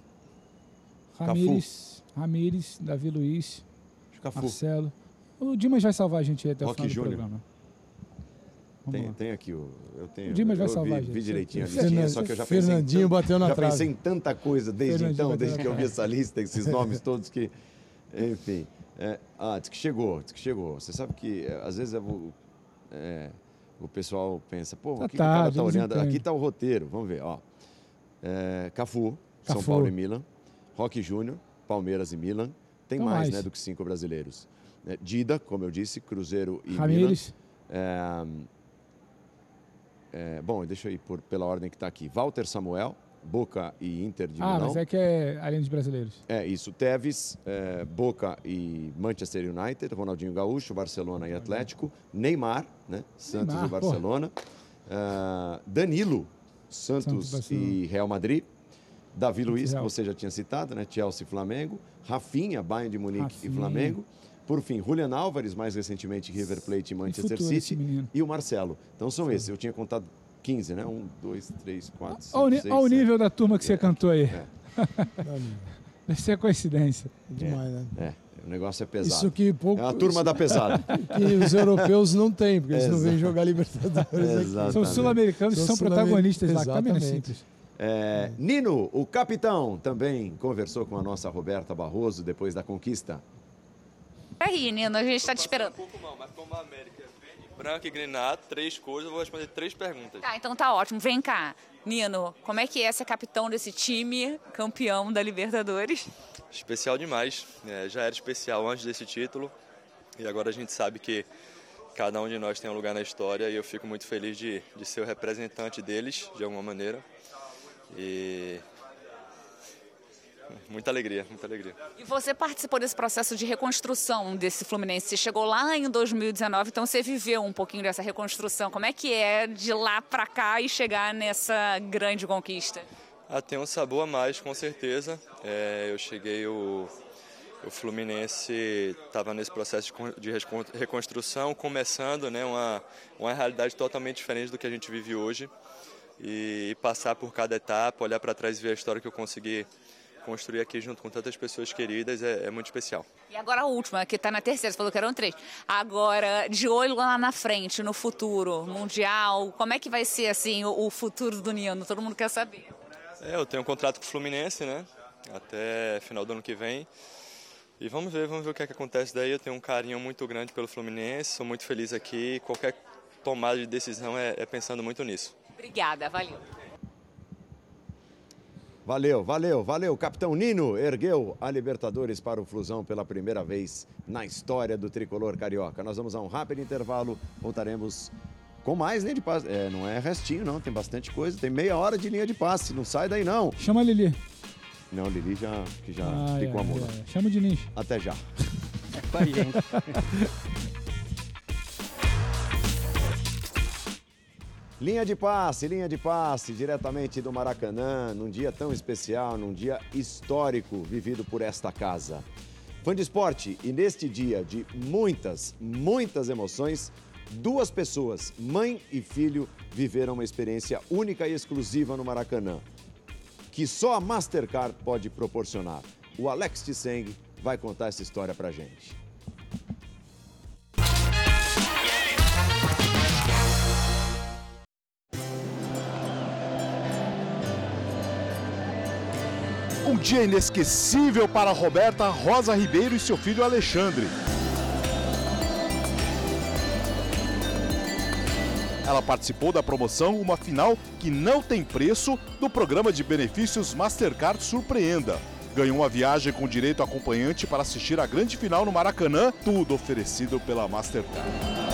Ramires, Ramires, Davi Luiz, Cafu. Marcelo. O Dimas vai salvar a gente aí até Roque o final Júnior. do programa. Tem, tem, aqui o. Eu tenho. O Dimas vai eu salvar vi, gente. Vi direitinho a listinha, só que eu já pensei. Fernandinho bateu na já trave. pensei em tanta coisa desde então, desde que eu vi essa lista, esses nomes todos que. Enfim. É, ah, diz que chegou, diz que chegou. Você sabe que é, às vezes é, é, o pessoal pensa, pô, o tá que, tarde, que o cara tá olhando? Aqui está o roteiro, vamos ver, ó. É, Cafu, Cafu, São Paulo e Milan. Roque Júnior, Palmeiras e Milan. Tem mais, mais, né, do que cinco brasileiros. É, Dida, como eu disse, Cruzeiro e Ramires. Milan. É, é, bom, deixa eu ir por, pela ordem que está aqui. Walter Samuel, Boca e Inter de ah, Milão. Ah, mas é que é além dos brasileiros. É, isso. Teves, é, Boca e Manchester United, Ronaldinho Gaúcho, Barcelona e Atlético. Neymar, né? Santos Neymar, e Barcelona. Uh, Danilo, Santos, Santos, e Real Madrid. Davi Luiz, que você já tinha citado, né? Chelsea e Flamengo. Rafinha, Bayern de Munique Rafinha. e Flamengo. Por fim, Julian Álvares, mais recentemente River Plate e Manchester futuro City. E o Marcelo. Então são esses. Eu tinha contado 15, né? Um, dois, três, quatro, cinco, Olha seis, olha o sete. nível da turma que você cantou aí. É. Deve ser coincidência. Demais, né? É, o negócio é pesado. Isso que pouco. É a turma da pesada. Que os europeus não têm, porque eles não vêm jogar Libertadores aqui. Exatamente. São sul-americanos que são sul-amer- protagonistas lá. Exatamente. simples. É, Nino, o capitão, também conversou com a nossa Roberta Barroso depois da conquista. Aí, Nino, a gente está te esperando. pouco mal, mas como a América é verde, branco e grinado, três cores, eu vou responder três perguntas. Tá, então tá ótimo. Vem cá. Nino, como é que é ser capitão desse time, campeão da Libertadores? Especial demais, é, já era especial antes desse título e agora a gente sabe que cada um de nós tem um lugar na história e eu fico muito feliz de, de ser o representante deles, de alguma maneira. E. Muita alegria, muita alegria. E você participou desse processo de reconstrução desse Fluminense. Você chegou lá em 2019, então você viveu um pouquinho dessa reconstrução. Como é que é de lá pra cá e chegar nessa grande conquista? Ah, tem um sabor a mais, com certeza. É, eu cheguei, o, o Fluminense estava nesse processo de con- de recon- reconstrução, começando né, uma, uma realidade totalmente diferente do que a gente vive hoje. E, passar por cada etapa, olhar para trás e ver a história que eu consegui construir aqui junto com tantas pessoas queridas é, é muito especial. E agora a última, que tá na terceira, você falou que eram três. Agora, de olho lá na frente, no futuro, mundial, como é que vai ser assim o, o futuro do Nino? Todo mundo quer saber. É, eu tenho um contrato com o Fluminense, né? Até final do ano que vem. E vamos ver, vamos ver o que, é que acontece daí. Eu tenho um carinho muito grande pelo Fluminense, sou muito feliz aqui. Qualquer tomada de decisão é, é pensando muito nisso. Obrigada, valeu. Valeu, valeu, valeu. Capitão Nino ergueu a Libertadores para o Flusão pela primeira vez na história do tricolor carioca. Nós vamos a um rápido intervalo, voltaremos com mais linha de passe. É, não é restinho, não, tem bastante coisa. Tem meia hora de linha de passe, não sai daí não. Chama a Lili. Não, Lili já, que já Ai, ficou a ai, mula. ai. Chama o Diniz. Até já. Com a gente. Linha de passe, linha de passe, diretamente do Maracanã, num dia tão especial, num dia histórico vivido por esta casa. Fã de esporte, e neste dia de muitas, muitas emoções, duas pessoas, mãe e filho, viveram uma experiência única e exclusiva no Maracanã, que só a Mastercard pode proporcionar. O Alex Tseng vai contar essa história pra gente. Dia inesquecível para Roberta Rosa Ribeiro e seu filho Alexandre. Ela participou da promoção Uma Final que não tem preço do programa de benefícios Mastercard Surpreenda. Ganhou uma viagem com direito acompanhante para assistir a grande final no Maracanã, tudo oferecido pela Mastercard.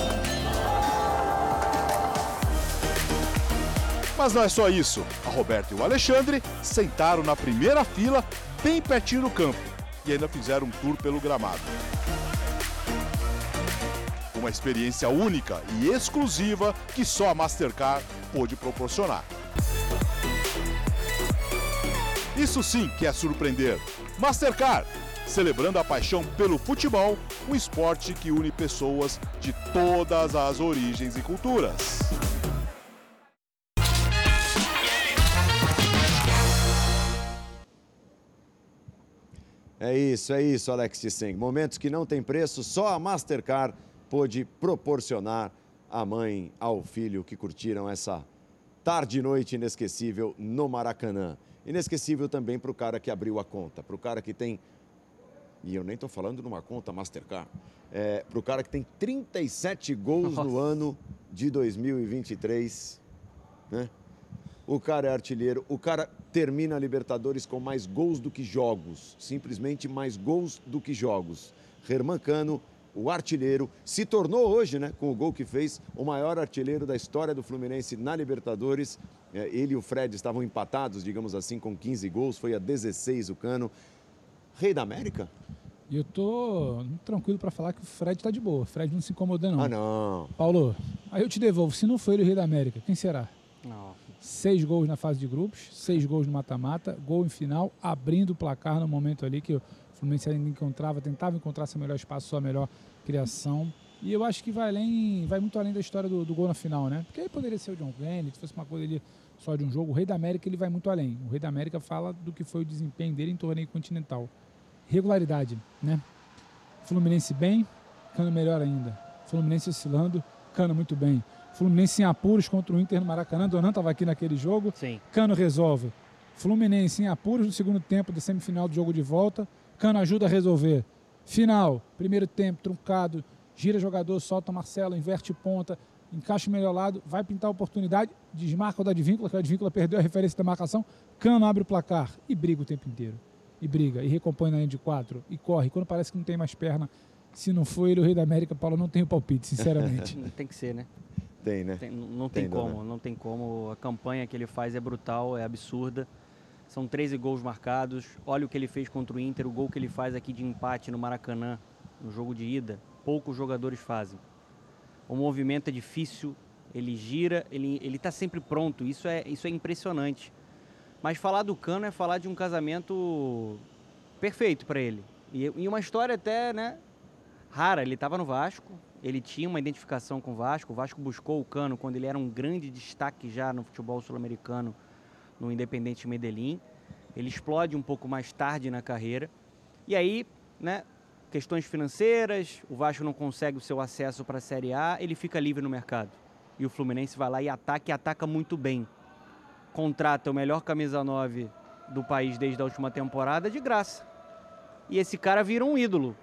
Mas não é só isso. A Roberta e o Alexandre sentaram na primeira fila, bem pertinho do campo, e ainda fizeram um tour pelo gramado. Uma experiência única e exclusiva que só a Mastercard pôde proporcionar. Isso sim que é surpreender. Mastercard, celebrando a paixão pelo futebol, um esporte que une pessoas de todas as origens e culturas. É isso, é isso, Alex Tseng. Momentos que não têm preço, só a Mastercard pôde proporcionar à mãe, ao filho que curtiram essa tarde e noite inesquecível no Maracanã. Inesquecível também para o cara que abriu a conta, para o cara que tem. E eu nem estou falando numa conta Mastercard. É, para o cara que tem 37 gols no ano de 2023. Né? O cara é artilheiro, o cara termina a Libertadores com mais gols do que jogos, simplesmente mais gols do que jogos. Herman Cano, o artilheiro, se tornou hoje, né, com o gol que fez, o maior artilheiro da história do Fluminense na Libertadores. É, Ele e o Fred estavam empatados, digamos assim, com 15 gols, foi a 16 o Cano. Rei da América? E eu tô tranquilo pra falar que o Fred tá de boa. O Fred não se incomoda, não. Ah, não. Paulo, aí eu te devolvo. Se não foi ele o Rei da América, quem será? Não, seis gols na fase de grupos, seis gols no mata-mata, gol em final, abrindo o placar no momento ali que o Fluminense ainda encontrava, tentava encontrar seu melhor espaço, sua melhor criação. E eu acho que vai além, vai muito além da história do, do gol na final, né? Porque aí poderia ser o John Kennedy, se fosse uma coisa ali só de um jogo. O Rei da América ele vai muito além. O Rei da América fala do que foi o desempenho dele em torneio continental. Regularidade, né? Fluminense bem, Cano melhor ainda. Fluminense oscilando, Cano muito bem. Fluminense em apuros contra o Inter no Maracanã. Donan estava aqui naquele jogo. Sim. Cano resolve. Fluminense em apuros no segundo tempo da semifinal do jogo de volta. Cano ajuda a resolver. Final, primeiro tempo, truncado, gira jogador, solta Marcelo, inverte ponta, encaixa o melhor lado, vai pintar a oportunidade, desmarca o da Advíncula, que o Advíncula perdeu a referência da marcação, Cano abre o placar e briga o tempo inteiro. E briga, e recompõe na linha de quatro, e corre. Quando parece que não tem mais perna, se não foi ele o Rei da América, Paulo, não tem o palpite, sinceramente. tem que ser, né? Tem, né? Tem, não tem, Tem, como, Dona. não tem como. A campanha que ele faz é brutal, é absurda. São 13 gols marcados. Olha o que ele fez contra o Inter, o gol que ele faz aqui de empate no Maracanã, no jogo de ida. Poucos jogadores fazem. O movimento é difícil, ele gira, ele ele está sempre pronto. Isso é, isso é impressionante. Mas falar do Cano é falar de um casamento perfeito para ele. E, e uma história até, né, rara. Ele estava no Vasco, ele tinha uma identificação com o Vasco. O Vasco buscou o Cano quando ele era um grande destaque já no futebol sul-americano, no Independente Medellín. Ele explode um pouco mais tarde na carreira. E aí, né, questões financeiras, o Vasco não consegue o seu acesso para a Série A, ele fica livre no mercado. E o Fluminense vai lá e ataca e ataca muito bem. Contrata o melhor camisa 9 do país desde a última temporada de graça. E esse cara vira um ídolo.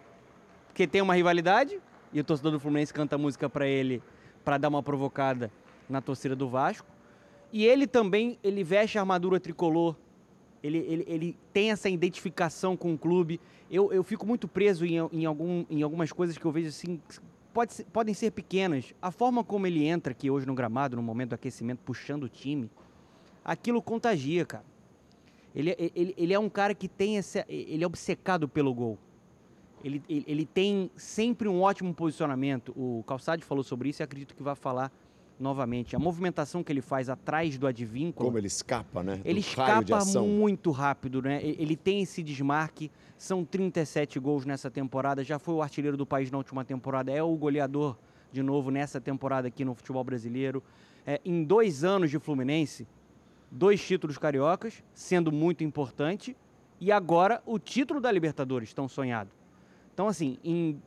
Porque tem uma rivalidade, e o torcedor do Fluminense canta música para ele para dar uma provocada na torcida do Vasco. E ele também, ele veste a armadura tricolor. Ele, ele, ele tem essa identificação com o clube. Eu, eu fico muito preso em, em, algum, em algumas coisas que eu vejo assim, pode podem ser pequenas. A forma como ele entra aqui hoje no gramado, no momento do aquecimento, puxando o time, aquilo contagia, cara. Ele, ele, ele é um cara que tem essa. Ele é obcecado pelo gol. Ele, ele, ele tem sempre um ótimo posicionamento. O Calçade falou sobre isso e acredito que vai falar novamente. A movimentação que ele faz atrás do advínculo. Como ele escapa, né? Ele escapa muito rápido, né? Ele tem esse desmarque. São 37 gols nessa temporada. Já foi o artilheiro do país na última temporada. É o goleador de novo nessa temporada aqui no futebol brasileiro. É, em dois anos de Fluminense, dois títulos cariocas, sendo muito importante. E agora o título da Libertadores, tão sonhado. Então, assim, em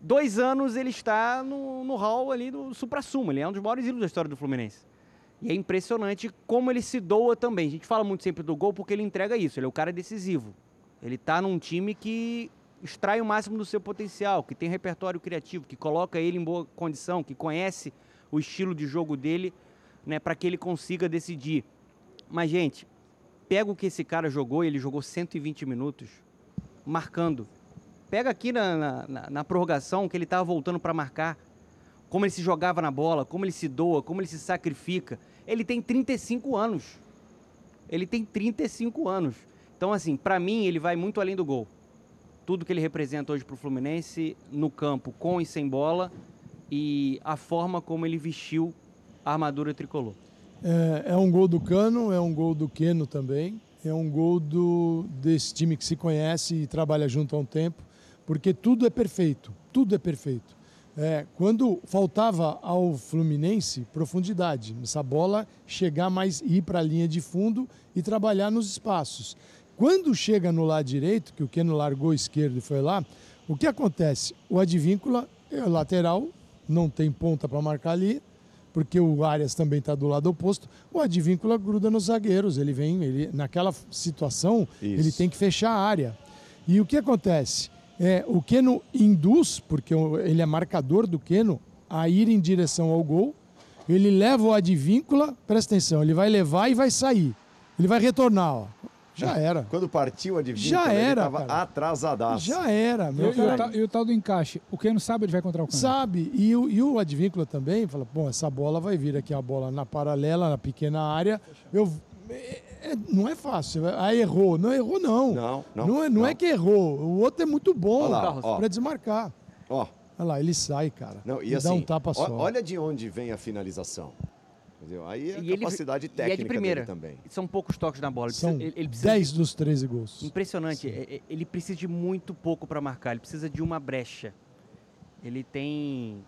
dois anos ele está no, no hall ali do supra-sumo. Ele é um dos maiores ídolos da história do Fluminense. E é impressionante como ele se doa também. A gente fala muito sempre do gol porque ele entrega isso. Ele é o cara decisivo. Ele está num time que extrai o máximo do seu potencial, que tem repertório criativo, que coloca ele em boa condição, que conhece o estilo de jogo dele, né, para que ele consiga decidir. Mas, gente, pega o que esse cara jogou, ele jogou 120 minutos marcando. Pega aqui na, na, na- na prorrogação que ele estava voltando para marcar. Como ele se jogava na bola, como ele se doa, como ele se sacrifica. Ele tem 35 anos. Ele tem 35 anos. Então, assim, para mim, ele vai muito além do gol. Tudo que ele representa hoje para o Fluminense, no campo, com e sem bola, e a forma como ele vestiu a armadura tricolor. É, é um gol do Cano, é um gol do Queno também, é um gol do, desse time que se conhece e trabalha junto há um tempo, porque tudo é perfeito, tudo é perfeito. É, quando faltava ao Fluminense profundidade, essa bola chegar mais, ir para a linha de fundo e trabalhar nos espaços. Quando chega no lado direito, que o Keno largou esquerdo e foi lá, o que acontece? O Advíncula é lateral, não tem ponta para marcar ali, porque o Arias também está do lado oposto. O Advíncula gruda nos zagueiros, ele vem, ele naquela situação, Isso. ele tem que fechar a área. E o que acontece? É, o Keno induz, porque o- ele é marcador do Keno, a ir em direção ao gol. Ele leva o Advíncula, presta atenção, ele vai levar e vai sair. Ele vai retornar, ó. Já era. Quando partiu a Advíncula, Já ele era, tava cara. atrasadaço. Já era, E, meu o- e o tal, e o tal do encaixe, o Keno sabe onde vai encontrar o Cano? Sabe, e o, e o Advíncula também fala, bom, essa bola vai vir aqui, a bola na paralela, na pequena área. Eu, é- é- não é fácil. Ah, errou. Não errou, não. Não, não, Não é, não é que errou. O outro é muito bom Olha lá, ó. para desmarcar. Ó. Olha lá, ele sai, cara. Não, e dá assim, um tapa só. olha de onde vem a finalização. Entendeu? Aí é a E ele- capacidade e é de técnica primeira. dele também. São poucos toques na bola. Ele São precisa- ele- ele precisa 10 de- dos 13 gols. Impressionante. É- é- Ele precisa de muito pouco para marcar. Ele precisa de uma brecha. Ele tem.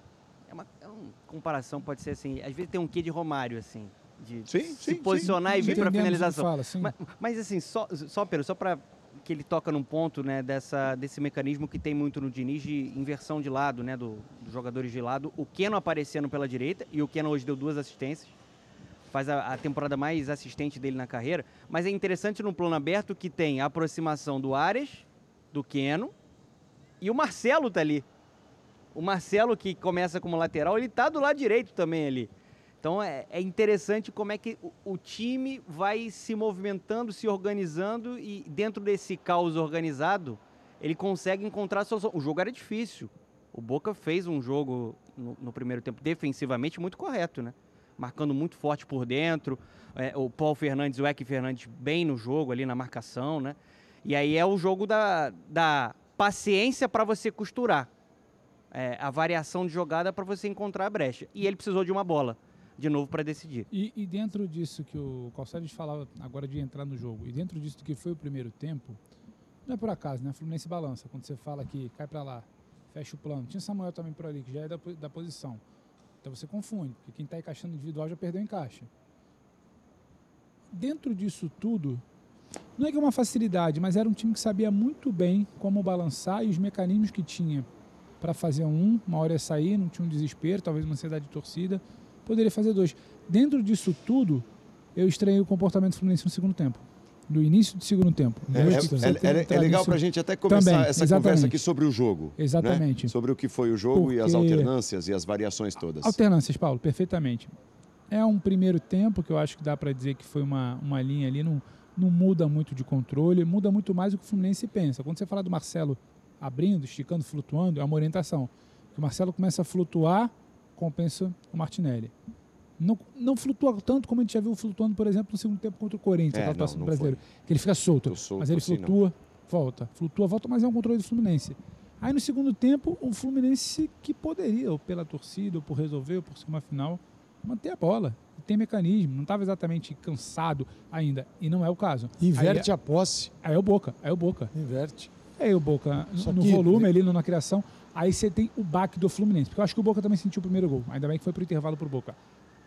É uma, é uma comparação, pode ser assim. Às vezes tem um quê de Romário, assim. De Sim, se sim, posicionar sim. e vir para que finalização. fala, sim. mas, mas, assim, só, só, Pedro, só para que ele toca num ponto né, dessa, desse mecanismo que tem muito no Diniz de inversão de lado, né? Do, dos jogadores de lado. O Keno aparecendo pela direita, e o Keno hoje deu duas assistências. Faz a, a temporada mais assistente dele na carreira. Mas é interessante no plano aberto que tem a aproximação do Ares, do Keno, e o Marcelo tá ali. O Marcelo, que começa como lateral, ele tá do lado direito também ali. Então é, é interessante como é que o, o time vai se movimentando, se organizando e dentro desse caos organizado, ele consegue encontrar a solução. O jogo era difícil. O Boca fez um jogo no, no primeiro tempo defensivamente muito correto, né? Marcando muito forte por dentro. É, o Paul Fernandes o Eck Fernandes bem no jogo ali na marcação, né? E aí é o jogo da, da paciência para você costurar. É, a variação de jogada para você encontrar a brecha. E ele precisou de uma bola, de novo, para decidir. E, e dentro disso que o Calçados falava agora de entrar no jogo, e dentro disso que foi o primeiro tempo, não é por acaso, né? Fluminense balança. Quando você fala que cai para lá, fecha o plano. Tinha Samuel também por ali, que já é da, da posição. Então você confunde, porque quem está encaixando individual já perdeu o encaixe. Dentro disso tudo, não é que é uma facilidade, mas era um time que sabia muito bem como balançar e os mecanismos que tinha para fazer um, uma hora ia sair, não tinha um desespero, talvez uma ansiedade de torcida, poderia fazer dois. Dentro disso tudo, eu estranhei o comportamento do Fluminense no segundo tempo. No início do segundo tempo. É, é- é- é- é entrado legal para a gente até começar também, essa exatamente. conversa aqui sobre o jogo. né? Exatamente. Sobre o que foi o jogo e as Porque- alternâncias e as variações todas. Alternâncias, Paulo, perfeitamente. É um primeiro tempo que eu acho que dá para dizer que foi uma, uma linha ali, não, não muda muito de controle, muda muito mais do que o Fluminense pensa. Quando você fala do Marcelo abrindo, esticando, flutuando, é uma orientação. Que o Marcelo começa a flutuar, compensa o Martinelli. Não, não flutua tanto como a gente já viu flutuando, por exemplo, no segundo tempo contra o Corinthians, É, não, atuação do não brasileiro. Que ele fica solto, solto mas ele assim, não. flutua, volta. Flutua, volta, mas é um controle do Fluminense. Aí no segundo tempo, o Fluminense que poderia, ou pela torcida, ou por resolver, ou por ser uma final, manter a bola. Tem mecanismo, não estava exatamente cansado ainda. E não é o caso. Inverte aí, a posse. Aí é o Boca, aí é o Boca. Inverte. Aí o Boca, Só no que- volume ali, no- na criação, aí você tem o baque do Fluminense. Porque eu acho que o Boca também sentiu o primeiro gol. Ainda bem que foi pro intervalo pro Boca.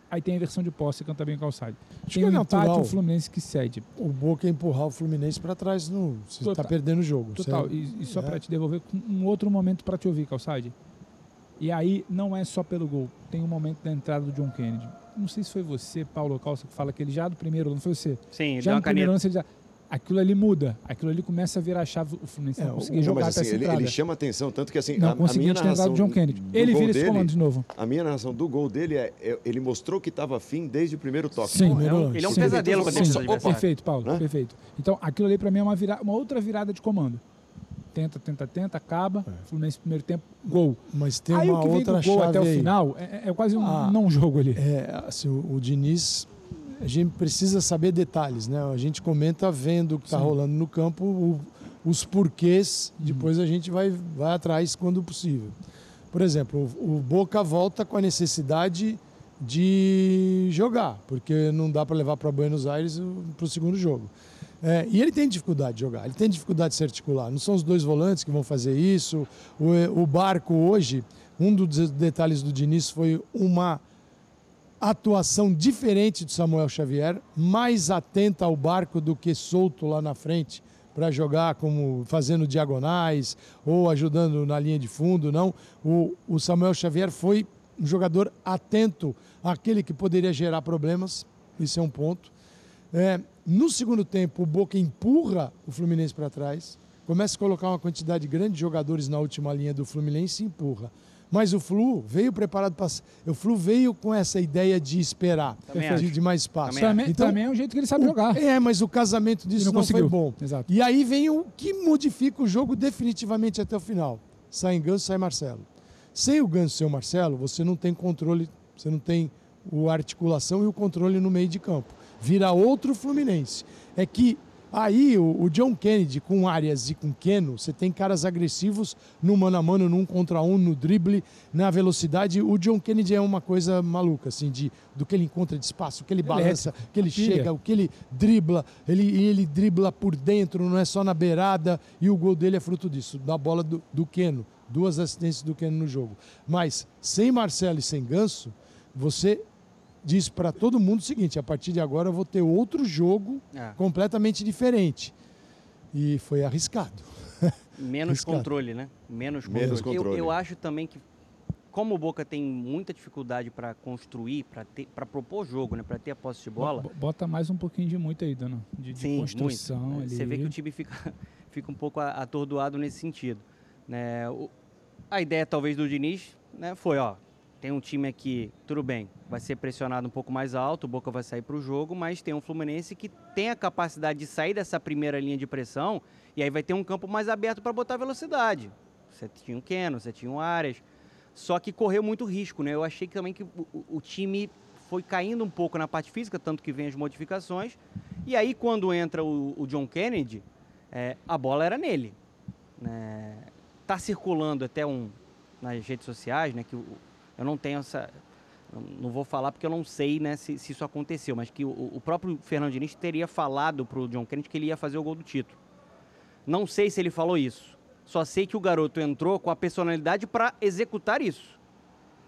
Aí tem a inversão de posse, canta bem calçado. Acho Tem que o é empate, natural. o Fluminense que cede. O Boca empurrar o Fluminense para trás, no, você está Total. perdendo o jogo. Total. Você- E, e só é. para te devolver com um outro momento para te ouvir, Calçade. E aí não é só pelo gol. Tem um momento da entrada do John Kennedy. Não sei se foi você, Paulo Calça, que fala que ele já do primeiro, não foi você? Sim, ele já deu no uma primeiro caneta. lance ele já. Aquilo ali muda. Aquilo ali começa a virar a chave. O Fluminense É, não o- conseguia Não, jogar mas até assim, essa ele, ele chama atenção, tanto que assim, Não a, a minha narração do John Kennedy. do Ele vira esse comando de novo. A minha narração do gol dele é, é- ele mostrou que estava afim desde o primeiro toque. Sim, É um- ele é um Sim. pesadelo pra Sim, defesa adversária. Perfeito, Paulo, Né? perfeito. Então, aquilo ali pra mim é uma, vira- uma outra virada de comando. Tenta, tenta, tenta, acaba. Fluminense primeiro tempo, gol. Mas tem aí uma o que vem outra do gol chave até o aí. final é, é quase um Ah, não jogo ali. É, assim, o, o Diniz, a gente precisa saber detalhes, né? A gente comenta vendo o que está rolando no campo, o- os porquês, Uhum. depois a gente vai, vai atrás quando possível. Por exemplo, o, o Boca volta com a necessidade de jogar, porque não dá para levar para Buenos Aires para o segundo jogo. É, e ele tem dificuldade de jogar, ele tem dificuldade de se articular. Não são os dois volantes que vão fazer isso. O, o Barco hoje, um dos detalhes do Diniz foi uma atuação diferente de Samuel Xavier, mais atenta ao barco do que solto lá na frente para jogar como fazendo diagonais ou ajudando na linha de fundo, não. O, o Samuel Xavier foi um jogador atento àquele que poderia gerar problemas, isso é um ponto. É, no segundo tempo, o Boca empurra o Fluminense para trás, começa a colocar uma quantidade grande de jogadores na última linha do Fluminense e empurra. Mas o Flu veio preparado para. O Flu veio com essa ideia de esperar, de, de mais espaço. Também, também é um jeito que ele sabe o- jogar. É, mas o casamento disso não não, foi bom. Exato. E aí vem o que modifica o jogo definitivamente até o final. Sai Ganso, sai Marcelo. Sem o Ganso e sem o Marcelo, você não tem controle, você não tem o articulação e o controle no meio de campo. Vira outro Fluminense. É que Aí o, o John Kennedy com Arias e com Keno, você tem caras agressivos no mano a mano, num contra um, no drible, na velocidade. O John Kennedy é uma coisa maluca, assim, de, do que ele encontra de espaço, o que ele balança, o que ele chega, o que ele dribla. Ele, e ele dribla por dentro, não é só na beirada. E o gol dele é fruto disso, da bola do, do Keno. Duas assistências do Keno no jogo. Mas sem Marcelo e sem Ganso, você diz para todo mundo o seguinte: a partir de agora eu vou ter outro jogo É. completamente diferente. E foi arriscado. Menos Arriscado. controle, né? Menos controle. Menos Eu- controle. Eu, acho também que, como o Boca tem muita dificuldade para construir, para propor jogo, né? Para ter a posse de bola. Bo- Bota mais um pouquinho de muito aí, Dona. De, de Sim, construção muito. ali. Você vê que o time fica, fica um pouco atordoado nesse sentido. Né? O- a ideia, talvez, do Diniz né, foi, ó, tem um time aqui, tudo bem, vai ser pressionado um pouco mais alto, o Boca vai sair para o jogo, mas tem um Fluminense que tem a capacidade de sair dessa primeira linha de pressão e aí vai ter um campo mais aberto para botar velocidade. Você tinha o Keno, você tinha o Arias, só que correu muito risco, né? Eu achei também que o, o- o time foi caindo um pouco na parte física, tanto que vem as modificações. E aí, quando entra o, o John Kennedy, é, a bola era nele. Né? Tá circulando até um nas redes sociais, né? Que o- eu não tenho essa. Não vou falar porque eu não sei né, se, se isso aconteceu, mas que o, o próprio Fernando Diniz teria falado pro John Kennedy que ele ia fazer o gol do título. Não sei se ele falou isso. Só sei que o garoto entrou com a personalidade para executar isso.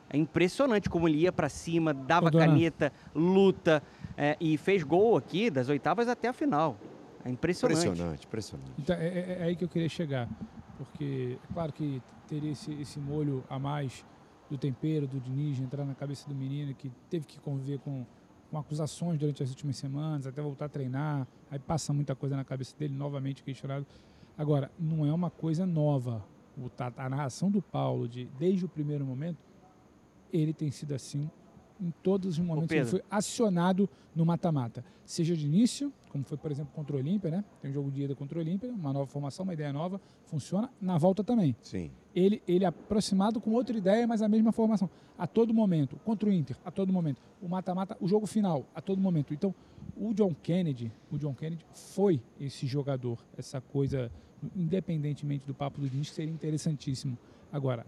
É impressionante como ele ia para cima, dava caneta, luta é, e fez gol aqui das oitavas até a final. É impressionante. Impressionante, impressionante. Então, é, é- é aí que eu queria chegar. Porque, é claro que teria esse, esse molho a mais do tempero, do Diniz, entrar na cabeça do menino, que teve que conviver com, com acusações durante as últimas semanas, até voltar a treinar. Aí passa muita coisa na cabeça dele, novamente questionado. Agora, não é uma coisa nova. O, a narração do Paulo, de, desde o primeiro momento, ele tem sido assim em todos os momentos que ele foi acionado no mata-mata. Seja de início, como foi, por exemplo, contra o Olímpia, né? Tem um jogo de ida contra o Olímpia, uma nova formação, uma ideia nova, funciona. Na volta também. Sim. Ele, ele é aproximado com outra ideia, mas a mesma formação. A todo momento. Contra o Inter, a todo momento. O mata-mata, o jogo final, a todo momento. Então, o John Kennedy, o John Kennedy foi esse jogador, essa coisa, independentemente do papo do Diniz, que seria interessantíssimo. Agora,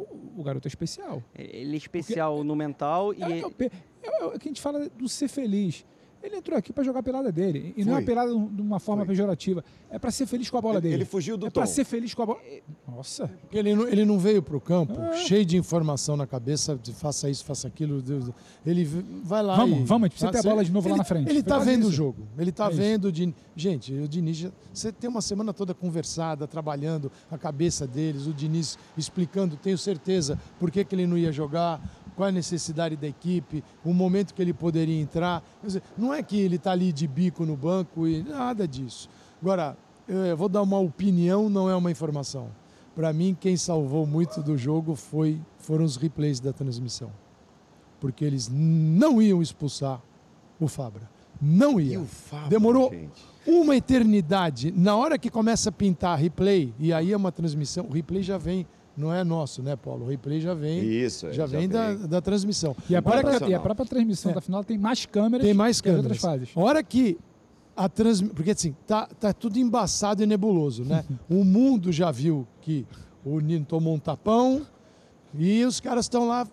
o, o garoto é especial. Ele é especial no mental e. É, é é o que a gente fala do ser feliz. Ele entrou aqui para jogar a pelada dele. E não é Foi. uma pelada de uma forma pejorativa. É para ser feliz com a bola Ele- dele. ele fugiu do É para ser feliz com a bola. Nossa. Porque ele não, ele não veio para o campo É. cheio de informação na cabeça, de faça isso, faça aquilo. Deus. Ele vai lá Vamos, e... vamos, a gente precisa ter a bola de novo lá ele- na frente. Ele Foi está vendo o isso. jogo. Ele está É vendo o Diniz. Gente, o Diniz, você tem uma semana toda conversada, trabalhando a cabeça deles, o Diniz explicando, tenho certeza, por que, que ele não ia jogar, qual a necessidade da equipe, o momento que ele poderia entrar. Dizer, não é que ele está ali de bico no banco e nada disso. Agora, eu vou dar uma opinião, não é uma informação. Para mim, quem salvou muito do jogo foi, foram os replays da transmissão. Porque eles não iam expulsar o Fabra. Não ia. Demorou gente? uma eternidade. Na hora que começa a pintar replay, e aí é uma transmissão, o replay já vem, não é nosso, né, Paulo? O replay já vem. Isso, é, já já vem, Da, vem. da transmissão. E a, própria, que- e a própria transmissão da final tem mais câmeras tem mais que as câmeras. outras fases. Hora que a transmissão. Porque assim, tá, tá tudo embaçado e nebuloso, né? o mundo já viu que o Nino tomou um tapão e os caras estão lá.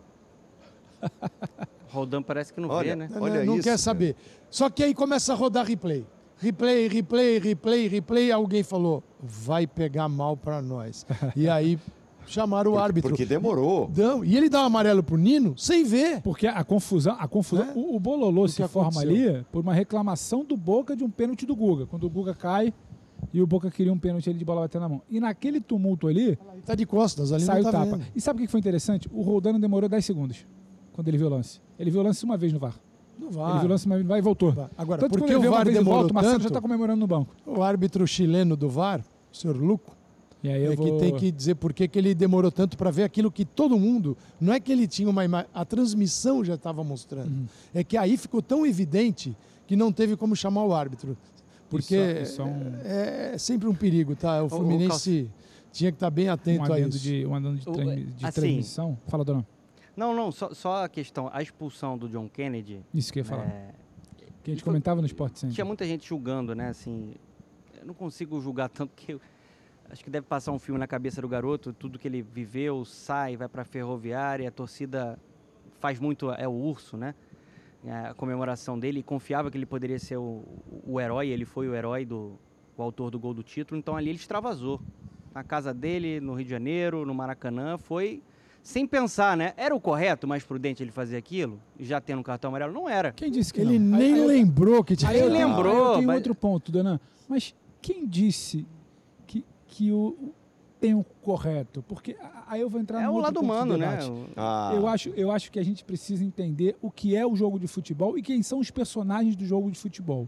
Rodando parece que não Olha, vê, né? né, não quer saber. Só que aí começa a rodar replay. Replay, replay, replay, replay. Alguém falou, vai pegar mal pra nós. E aí chamaram o árbitro. Porque demorou. Não, e ele dá o amarelo pro Nino sem ver. Porque a confusão, a confusão, o, o bololô se forma aconteceu? ali por uma reclamação do Boca de um pênalti do Guga. Quando o Guga cai e o Boca queria um pênalti ali de bola bater na mão. E naquele tumulto ali, Tá de costas, ali saiu não tá tapa. vendo. E sabe o que foi interessante? O Roldano demorou 10 segundos quando ele viu o lance. Ele viu o lance uma vez no VAR. No Ele VAR. viu o lance uma vez no VAR e voltou. Agora, Tanto que por quando que ele o VAR vez demorou volta, o Marcelo já tanto? tá comemorando no banco. O árbitro chileno do VAR, o senhor Luco, E aí eu é vou... que tem que dizer por que ele demorou tanto para ver aquilo que todo mundo. Não é que ele tinha uma imagem, a transmissão já estava mostrando. Uhum. É que aí ficou tão evidente que não teve como chamar o árbitro. Porque Isso- isso é um- é, é sempre um perigo, tá? O o Fluminense tinha que estar bem atento um a isso. de, um adendo de, O- transmi- de assim, transmissão. Fala, dona. Não, não, só, só a questão, a expulsão do John Kennedy. Isso que eu ia falar. é, Que a gente comentava no Sport Center. Tinha muita gente julgando, né? Assim, eu não consigo julgar tanto que eu acho que deve passar um filme na cabeça do garoto, tudo que ele viveu, sai, vai para a ferroviária, a torcida faz muito é o urso, né? É, a comemoração dele, confiava que ele poderia ser o, o herói, ele foi o herói do o autor do gol do título, então ali ele extravasou. Na casa dele, no Rio de Janeiro, no Maracanã, foi sem pensar, né? Era o correto, mais prudente ele fazer aquilo, já tendo um cartão amarelo? Não era. Quem disse que Ele não? nem Aí lembrou que tinha. Aí eu lembrou, Aí eu tenho mas- outro ponto, Dona. Mas quem disse que, o tem o correto? Porque aí eu vou entrar É no o outro lado humano, né? debate. O- Ah. Eu, acho, eu acho que a gente precisa entender o que é o jogo de futebol e quem são os personagens do jogo de futebol.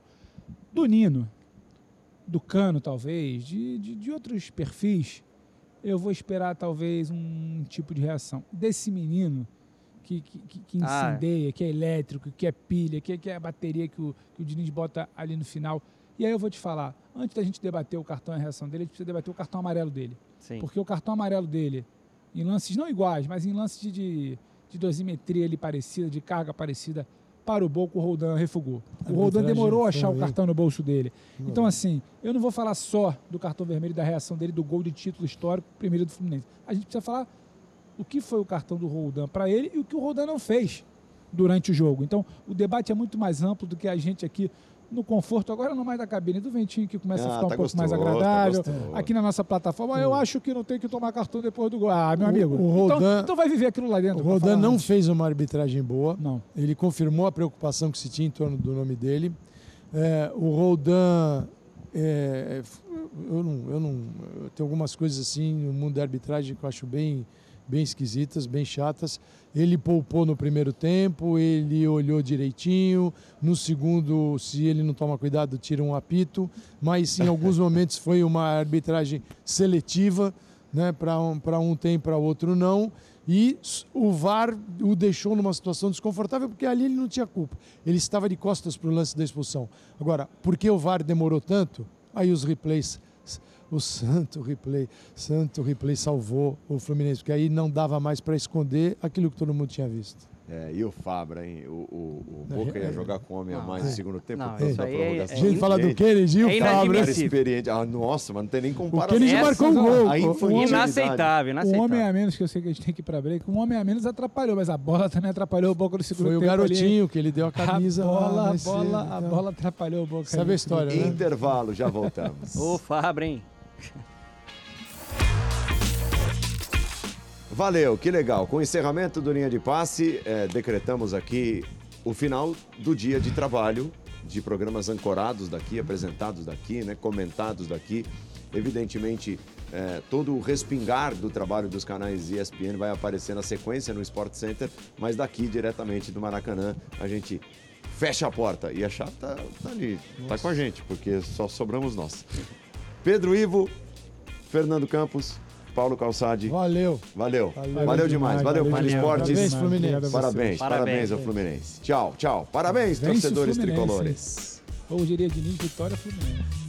Do Nino, do Cano, talvez, de, de, de outros perfis, eu vou esperar talvez um tipo de reação. Desse menino que, que, que- Ah. incendeia, que é elétrico, que é pilha, que, que é a bateria que o, que o Diniz bota ali no final. E aí eu vou te falar, antes da gente debater o cartão e a reação dele, a gente precisa debater o cartão amarelo dele. Sim. Porque o cartão amarelo dele, em lances não iguais, mas em lances de, de, de dosimetria ali parecida, de carga parecida, para o Boca, o Roldan refugou. O Roldan demorou a achar o cartão no bolso dele. Então, assim, eu não vou falar só do cartão vermelho e da reação dele, do gol de título histórico, primeiro do Fluminense. A gente precisa falar o que foi o cartão do Roldan para ele e o que o Roldan não fez durante o jogo. Então, o debate é muito mais amplo do que a gente aqui no conforto, agora não mais da cabine, do ventinho que começa a Ah, ficar um tá pouco mais gostoso, tá agradável. gostoso. aqui na nossa plataforma, eu acho que não tem que tomar cartão depois do gol. Ah, meu O- amigo. o então, Roldan- então vai viver aquilo lá dentro. O Rodan não antes. fez uma arbitragem boa. Não. Ele confirmou a preocupação que se tinha em torno do nome dele. É, o Roldan. é, eu, não, eu não. Eu tenho algumas coisas assim no mundo da arbitragem que eu acho bem, bem esquisitas, bem chatas. Ele poupou no primeiro tempo, ele olhou direitinho. No segundo, se ele não toma cuidado, tira um apito. Mas em alguns momentos foi uma arbitragem seletiva, né? Para um, pra um tem, para outro não. E o VAR o deixou numa situação desconfortável porque ali ele não tinha culpa. Ele estava de costas para o lance da expulsão. Agora, por que o VAR demorou tanto? Aí os replays, o santo replay, santo replay salvou o Fluminense, porque aí não dava mais para esconder aquilo que todo mundo tinha visto. É, e o Fabra, hein? O, o, o Boca É, ia é. jogar com homem a mais no é. segundo tempo. Não, isso aí é- prorrogação. é Gente, fala do Kennedy e o é Fabra. Experiente. Ah, nossa, mas não tem nem comparação. Kennedy Essa- marcou um gol. A infantilidade. Inaceitável, Um inaceitável. homem a menos, que eu sei que a gente tem que ir pra break, um homem a menos atrapalhou, mas a bola também atrapalhou o Boca no segundo Foi o tempo ali. garotinho que ele deu a camisa. A bola, a bola, a então, bola atrapalhou o Boca. Sabe ali. a história, né? Intervalo, já voltamos. Ô, Fabra, hein? Valeu, que legal. Com o encerramento do Linha de Passe, eh, decretamos aqui o final do dia de trabalho de programas ancorados daqui, apresentados daqui, né, comentados daqui. Evidentemente, eh, todo o respingar do trabalho dos canais ESPN vai aparecer na sequência no Sport Center, mas daqui, diretamente do Maracanã, a gente fecha a porta. E a chave tá, tá ali, tá com a gente, porque só sobramos nós. Pedro Ivo, Fernando Campos, Paulo Calçade. Valeu. Valeu. Valeu Valeu, demais. Valeu, valeu. Esportes. Parabéns, Fluminense. Parabéns, Parabéns. ao Fluminense. Tchau, tchau. Parabéns, Vence torcedores tricolores. Ou diria Diniz, vitória Fluminense.